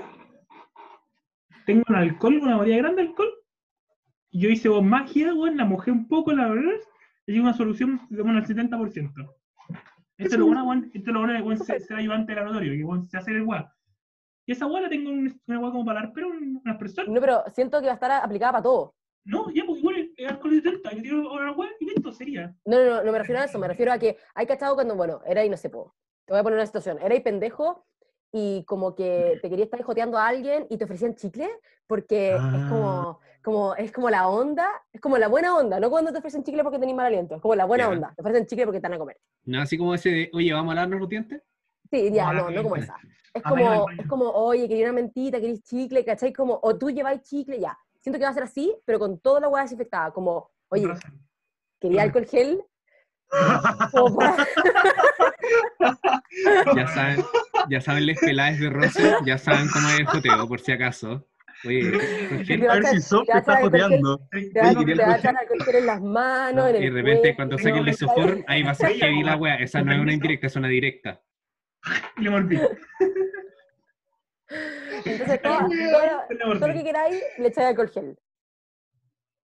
Tengo un alcohol, una botella grande de alcohol. Y yo hice magia, weón, la mojé un poco, la verdad. Y una solución como al 70%. Esto es lo bueno, weón. Esto es lo bueno de weón, ser, ayudante de laboratorio, que weón, se hace el weón. Y esa weón la tengo en una weón como para dar, pero unas personas. No, pero siento que va a estar aplicada para todo. No, ya, pues igual es alcohol de 70, yo tiro una weón y listo, sería. No, no, no, no me refiero a eso, me refiero a que hay cachado cuando, bueno, era y no sé, po. te voy a poner una situación, era y pendejo y como que te querías estar joteando a alguien y te ofrecían chicle, porque es Ah. como, como, es como la onda, es como la buena onda, no cuando te ofrecen chicle porque tenés mal aliento, es como la buena Ya. onda, te ofrecen chicle porque te van a comer. No, así como ese de, oye, ¿vamos a lavarnos los dientes? Sí, ya, No, no, no como esa. Es A ver, al como, es como, oye, quería una mentita, queréis chicle, ¿cachai? Como, o tú lleváis chicle, ya. Siento que va a ser así, pero con toda la hueá desinfectada, como, oye, quería alcohol gel, Ya saben, ya saben les peláis de roce, ya saben cómo es el joteo, por si acaso. Oye, A ver si te está joteando. te te quería va a alcohol echar alcohol gel en las manos, en y de repente cuello, cuando saquen el lisoform, ahí va a ser heavy la wea. Esa no es una indirecta, es una directa. Y le mordí. Entonces, todo, todo- Le todo lo que queráis, le echáis alcohol gel.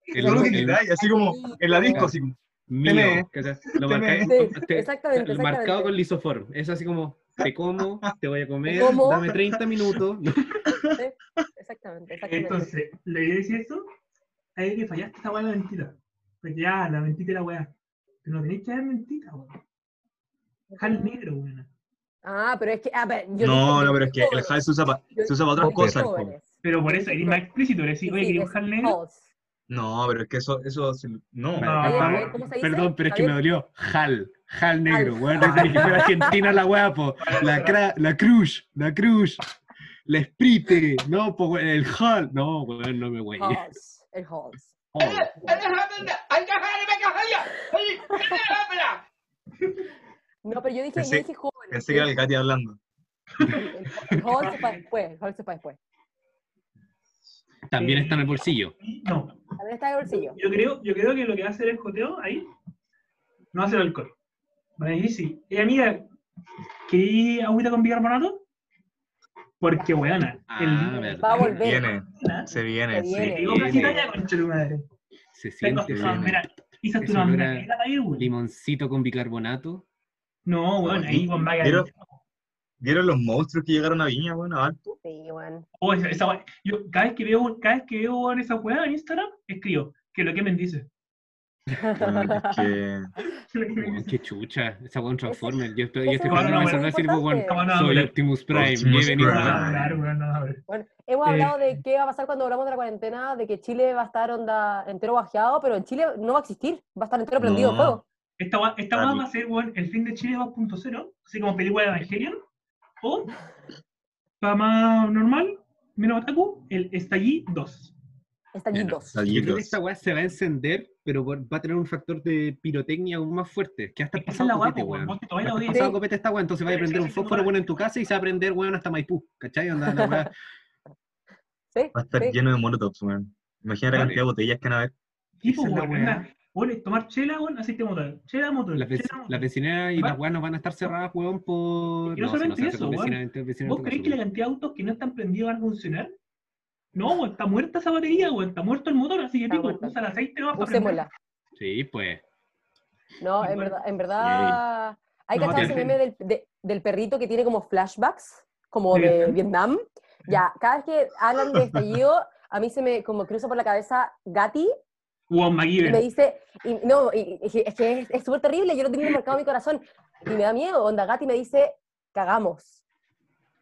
El- Todo lo que queráis, así como en la disco, así como. Mío, Tenemos. ¿cachai? Lo Tenemos. marcáis- Sí, te- exactamente, lo marcado exactamente. con lisoform. Es así como, te como, te voy a comer, dame 30 minutos. Sí, exactamente, exactamente. Entonces, le voy a decir eso, hay que fallaste esa weá de la mentira. Porque ya, la mentira era weá. Pero no tenéis que dar mentira, weón. Jal negro, weón. Ah, pero es que, a ver, yo No, no, pero es que el. HAL se usa para para otras cosas. Pero por eso, eres más explícito, le decís, oye, quería un jal negro. halls. No, pero es que eso, eso, no. No, Oye, Ah, a ver, ¿cómo se dice? Perdón, pero es que me dolió. Hal, Hal negro, Hal. weón. Que fuera Argentina la weá, po. La, cra- la Cruz, la Cruz. La Sprite, no, el Hal. No, weón, no me güey. halls, el halls. No, pero yo dije, Pensé- yo dije jóvenes. Pensé que era el Katy hablando. Se fue después, se fue después. También está en el bolsillo. No, También está en el bolsillo. yo creo, yo creo que lo que va a hacer el joteo ahí no va a ser alcohol. Va a decir, sí. Eh, amiga, ¿querí agüita con bicarbonato? Porque, weona, Ah, el... verdad. Va a volver. Viene, ¿Ah? se viene, Se viene. Digo, casi talla, concha de tu madre. Se siente. mira. Limoncito con bicarbonato. No, weón, ahí Juan va a ¿Vieron? ¿Vieron los monstruos que llegaron a Viña, bueno, a Valpo? Sí, bueno. Oh, esa, esa. Yo cada vez que veo, cada vez que veo weón, esa weá en Instagram, escribo que lo que me dice. Bueno, es que qué chucha. Esa weón Transformer. Yo estoy, yo estoy a salvar así, pues, weón. No, no, Soy no, Optimus Prime. Optimus Prime. no. Bueno, hemos Eh, hablado de qué va a pasar cuando hablamos de la cuarentena, de que Chile va a estar onda entero bajeado, pero en Chile no va a existir, va a estar entero prendido No. fuego. Esta esta va a ser weón, el fin de Chile 2.0, así como película de Evangelion. O, para más normal, menos otaku, el Estallí 2. Estallidos. Está Yo creo que Estallidos. esta weá se va a encender, pero va a tener un factor de pirotecnia aún más fuerte. Que hasta es pasado copete, weón. pasado copete esta weá, entonces va a prender un fósforo bueno en tu casa y se va a prender weón hasta Maipú. ¿Cachai? Onda, la weá. ¿Sí? Va a estar sí. lleno de molotovs, weón. Imagina la cantidad de botellas que van a haber. Tipo, Esa es la weón, es tomar chela, weón, así te motor. Chela, motor. Las las vecineras y Va- las weas no van a estar cerradas, weón, por. Y no si solamente eso, weón. ¿Vos creéis que la cantidad de autos que no están prendidos van a funcionar? No, weón, está muerta esa batería, weón, está muerto el motor, así que Está pico, usa el aceite no para prender. Usémosla. Sí, pues. No, en verdad, en verdad. Hay No, cachado ese meme del, de- del perrito que tiene como flashbacks, como ¿De de Vietnam? Vietnam. Ya, cada vez que hablan de estallido, a mí se me como cruza por la cabeza Gatti Juan y me dice, y, no, y- y- es que es súper terrible, yo lo tengo marcado en mi corazón y me da miedo. Onda, Gatti me dice, cagamos.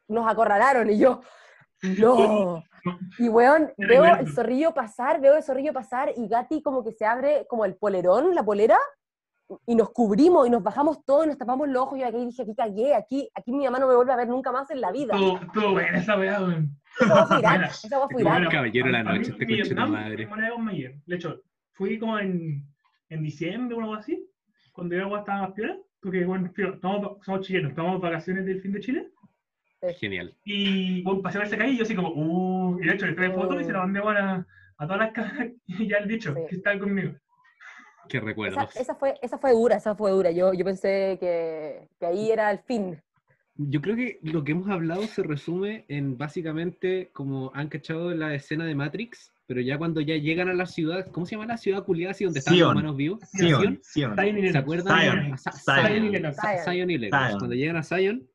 Nos acorralaron y yo, no. Y weón, veo el zorrillo pasar, veo el zorrillo pasar y Gatti como que se abre como el polerón, la polera, y nos cubrimos y nos bajamos todos y nos tapamos los ojos. Y yo aquí dije, aquí cagué, aquí, aquí mi mamá no me vuelve a ver nunca más en la vida. Todo, todo buena esa weá, weón. Esa va fue Irak, Buena. esa va Irak. el caballero de la a noche, este conche tu madre. Fui como en, en diciembre o algo así, cuando yo estaba más piola, porque bueno, estamos- somos chilenos, estamos de vacaciones del fin de Chile, Genial. y bueno, pasé por esa calle y yo así como, uh, y de hecho le traje fotos y se la mandé a, a todas las caras y ya el dicho, Sí. que está conmigo. Qué Esa, recuerdos. esa fue, esa fue dura, esa fue dura. Yo, yo pensé que, que ahí era el fin. Yo creo que lo que hemos hablado se resume en básicamente como han cachado la escena de Matrix, pero ya cuando ya llegan a la ciudad, ¿cómo se llama la ciudad culiada así donde están los Sion. humanos vivos? Sion, Sion. Zion y ¿Se acuerdan? Zion. Zion y. Zion. Cuando llegan a Zion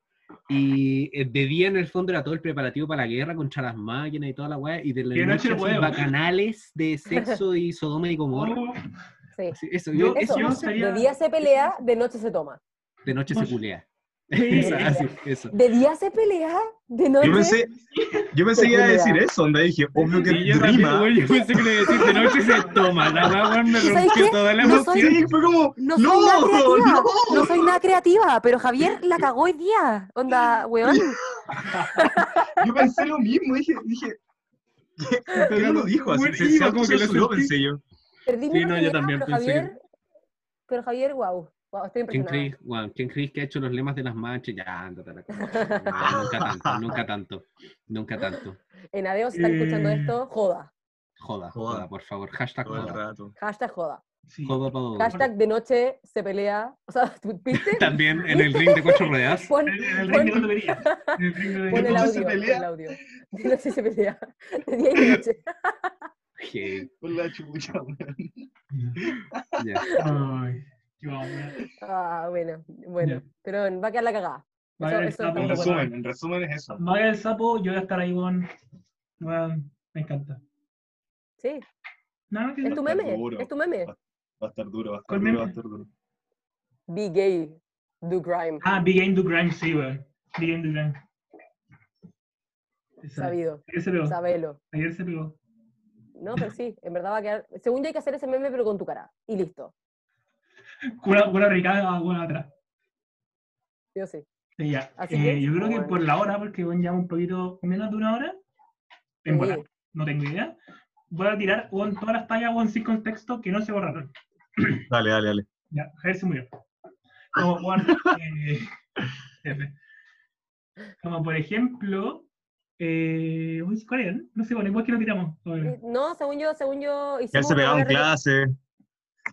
y eh, de día en el fondo era todo el preparativo para la guerra contra las máquinas y toda la weá, y de la noche bacanales de sexo y Sodoma y Gomorra. Oh, Sí. Eso, Yo- Eso, yo eso estaría- de día se pelea, de noche se toma. de noche se culea. Sí. Eso, así, eso. De día se pelea, de noche. Yo pensé, yo pensé que iba a decir eso, onda dije, obvio que Sí, yo también, rima. güey, yo pensé que le iba a decir de noche se toma. La weón, me ¿Y sabes rompió toda la No emoción. soy- Sí, fue como, No no, soy nada creativa, no. no soy nada creativa, pero Javier la cagó hoy día. Onda, weón. Yo pensé lo mismo, dije, dije, ¿qué no lo dijo? Así, se como que lo pensé yo. Perdí Sí, mi no, yo también pero pensé que- Javier, pero Javier, wow, wow, estoy ¿Quién crees, weón, ¿Quién crees que ha hecho los lemas de las manchas? Ya, ándate a la cosa. No, nunca tanto, nunca tanto, nunca tanto. En Adeo, si están escuchando Eh. esto, joda. Joda, Joda. joda, por favor. Hashtag joda. Hashtag joda. sí. Joda para. Hashtag de noche se pelea. O sea, ¿tú ¿viste? También en el ring de cuatro ruedas. Pon, En el pon- ring de ring de pon el audio, se pon pelea. el audio. De noche se pelea. De día y de noche. Con la chucha, weón. ya. Ay, vamos, Ah, bueno, bueno. Pero va a quedar la cagada. Eso- eso sapo. En bueno. resumen, en resumen es eso. Maga el sapo, yo voy a estar ahí, weón. Weón, me encanta. Sí, Nada, que es no. tu meme, es tu meme. Va a estar duro, va a estar ¿Cuál duro, meme? va a estar duro. Be gay, do crime. Ah, Big Game do Grime, sí, weón. Big Game do Grime. Esa. Sabido, Ayer se pegó. sabelo. Ayer se pegó. No, pero sí, en verdad va a quedar. Según yo hay que hacer ese meme, pero con tu cara. Y listo. Cura, cura ricada, weón, atrás. Yo sí. Sí, ya. Así Eh, yo creo que bueno. por la hora, porque weón, lleva un poquito menos de una hora. En Sí. volar, no tengo idea. Voy a tirar weón, todas las tallas weón, sin contexto que no se borraron. Dale, dale, dale. Ya, Javier se murió. Como, weón, eh. Como por ejemplo. Eh, uy, ¿Cuál era? No sé, bueno, igual que lo tiramos. No, según yo, según yo. Ya hicimos se pegaba en clase.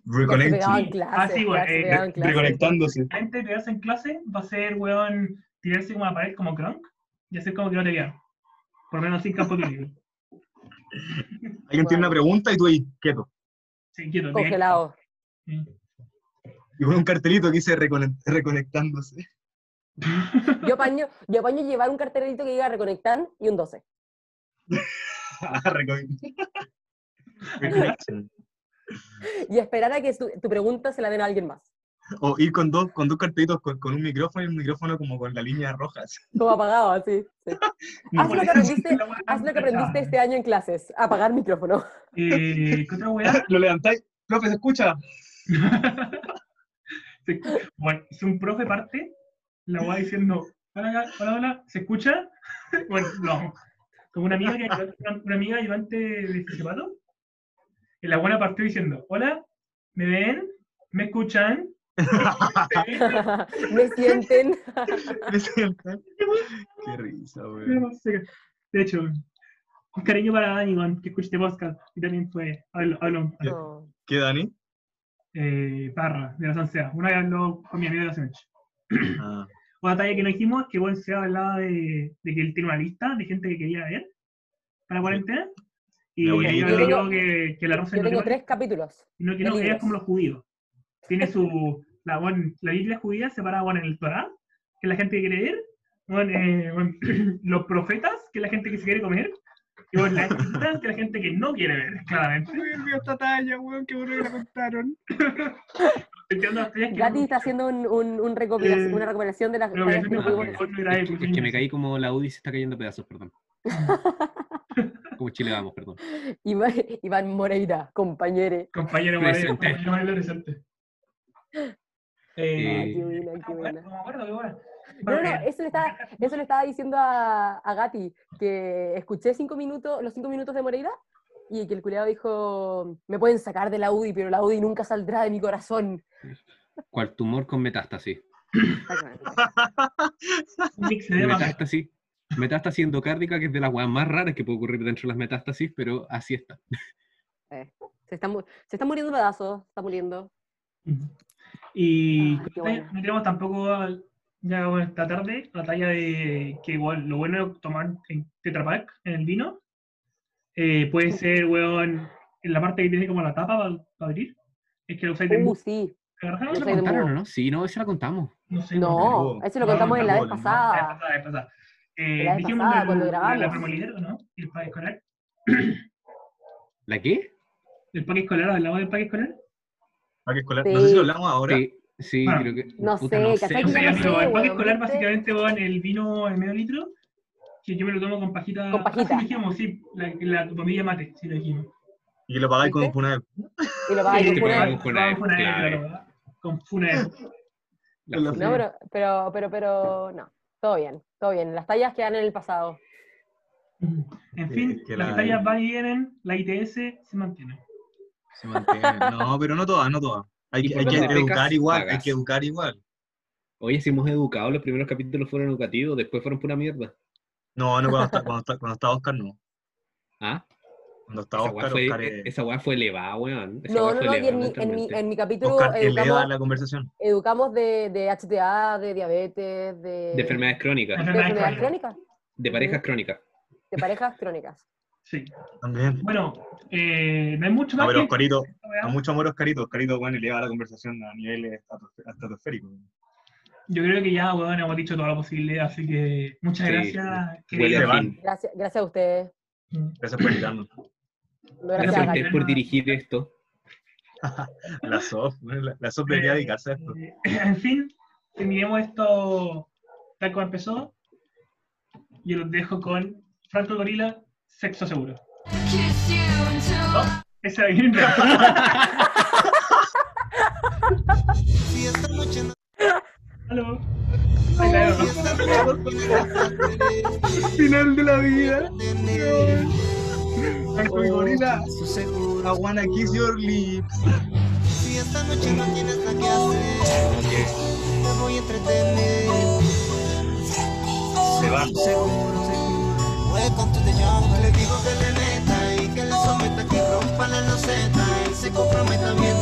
En clase. Ah, sí, se eh, en. Reconectándose. La gente que hace en clase va a ser, weón, tirarse como a la pared como Kronk y hacer como que no te vean. Por lo menos sin campo teórico. Alguien tiene una pregunta y tú ahí, quieto. Sí, quieto. Congelado. Sí. Y con un cartelito que dice recone- reconectándose. Yo apaño, yo apaño llevar un cartelito que diga reconectan y un 12. Ah, recon- Reconnection. Y esperar a que tu pregunta se la den a alguien más. O ir con dos, con dos carpetitos con, con un micrófono y un micrófono como con la línea roja. así. Como apagado, así. sí. Haz lo que aprendiste, haz lo que aprendiste este año en clases. Apagar micrófono. Eh, ¿Qué otra weá? Lo levantáis. Profe, ¿se escucha? Se- Bueno, si un profe parte, la weá diciendo, hola, hola, hola, ¿se escucha? Bueno, no. Como una amiga, que, una, una amiga ayudante de zapato, y la buena partió diciendo, hola, ¿me ven? ¿Me escuchan? Me sienten. ¿Me sientan? Qué risa, sé. De hecho, un cariño para Dani, weón, que escuche este podcast, y también fue, hablo, hablo No. ¿Qué, Dani? eh, Parra, de la San Sea. Una vez habló con mi amigo de la Semech. Ah, Otra talla que no dijimos, que bueno, se hablaba de, de que él tiene una lista de gente que quería ver para cuarentena. Y Me voy a ahí ir. habló Yo yo tengo- que, que la Rosa Yo no tengo tres capítulos. no, que no, ella es como los judíos. Tiene su. La, bueno, la Biblia judía separada bueno, en el Torah, que es la gente que quiere ver. Bueno, eh, bueno, los profetas, que es la gente que se quiere comer. Y bueno, las escrituras, que es la gente que no quiere ver, claramente. olvidó esta talla, weón, qué bueno que la contaron. Gati está haciendo un, un, un recopilación- Eh, una recopilación de las pero que que me caí como la UDI se está cayendo a pedazos, perdón. Como Chile vamos, perdón. Iván, Iván Moreira, compañere. Compañero Presente. compañero María presente. Ah, Eh, qué buena, qué ah, bueno, buena. no me acuerdo, qué buena. No, no, Bueno, eso le estaba, eso le estaba diciendo a, a Gati, que escuché cinco minutos, los cinco minutos de Moreira y que el culiado dijo, me pueden sacar de la UDI, pero la UDI nunca saldrá de mi corazón. ¿Cuál tumor con metástasis? Exactamente. un mix de temas. Metástasis. Metástasis endocárdica, que es de las weas más raras que puede ocurrir dentro de las metástasis, pero así está. Eh, se, está, se está muriendo pedazos, se está muriendo. Y Ah, qué no bueno. tenemos tampoco ya bueno, esta tarde la talla de que igual lo bueno de tomar en Tetra Pak, en el vino, eh, puede ser, weón, en la parte que tiene como la tapa para abrir, es que lo usáis de Uh, sí. ¿agarraron? lo ¿Lo sé de contaron o no? Sí, no, esa la contamos. No sé. No, no. ese lo No, contamos en la vez no, no. La pasada. vez pasada, la vez pasada. Eh, La dijimos pasada, del- cuando de La premolidero, ¿no? Y el pack escolar. ¿La qué? ¿El pack escolar? ¿Hablamos del pack escolar? ¿Para qué escolar? No sé si Sí. lo hablamos ahora. Sí, sí, Ah, creo que. no puta, sé, no ¿cachai No que sé, ya no amigo, sé, el pack escolar ¿viste? básicamente va en el vino en medio litro, que yo me lo tomo con pajita. Con pajita. Sí, lo dijimos, sí, la, la bombilla mate, sí lo dijimos. Y lo pagáis con Funad. Y lo pagáis Sí, con que pagamos con Con Funad, clave. claro, Con Funad. La La funa. No, pero, pero, pero, pero, no. Todo bien, todo bien. Las tallas quedan en el pasado. En Sí, fin, es que las la- tallas van y vienen, la ITS se mantiene. Se mantiene. No, pero no todas, no todas. Hay, que- hay educar pecas, igual, hay que educar igual. Oye, si hemos educado, los primeros capítulos fueron educativos, después fueron pura mierda. No, no cuando está, cuando está, cuando está Oscar, no. ¿Ah? Cuando está Esa weá Oscar, fue, Oscar es- esa weá fue elevada, weón. Esa No, no, no, y en elevada mi, en mi, en mi capítulo Oscar eleva educamos, la conversación. educamos de, de HTA, de diabetes, de, De enfermedades crónicas, de Enfermedades enfermedades crónicas. de parejas crónicas. de parejas crónicas. Sí. También. Bueno, eh, no hay mucho más. pero que- Oscarito, a mucho amor Oscarito. Oscarito, bueno, eleva la conversación a niveles estratos- estratosféricos. Yo creo que ya, weón, hemos dicho toda la posibilidad, así que muchas Sí, gracias. A. Gracias, gracias a ustedes. Gracias por invitarnos. No, Gracias gracias a a Gati. ustedes por dirigir esto. La SOF, la, la SOF debería dedicarse a esto. Eh, En fin, terminemos esto tal como empezó. Yo los dejo con Franco Gorila, Sexo Seguro. No, esa es Aló. Final de la vida. Franco y oh, Gorila, I wanna kiss your lips. Si esta noche no tienes nada que hacer, te voy a entretener. Se va. Seguro, seguro. Welcome to the jungle. Le digo que le meta y que le someta, que rompa la loseta y se comprometa bien.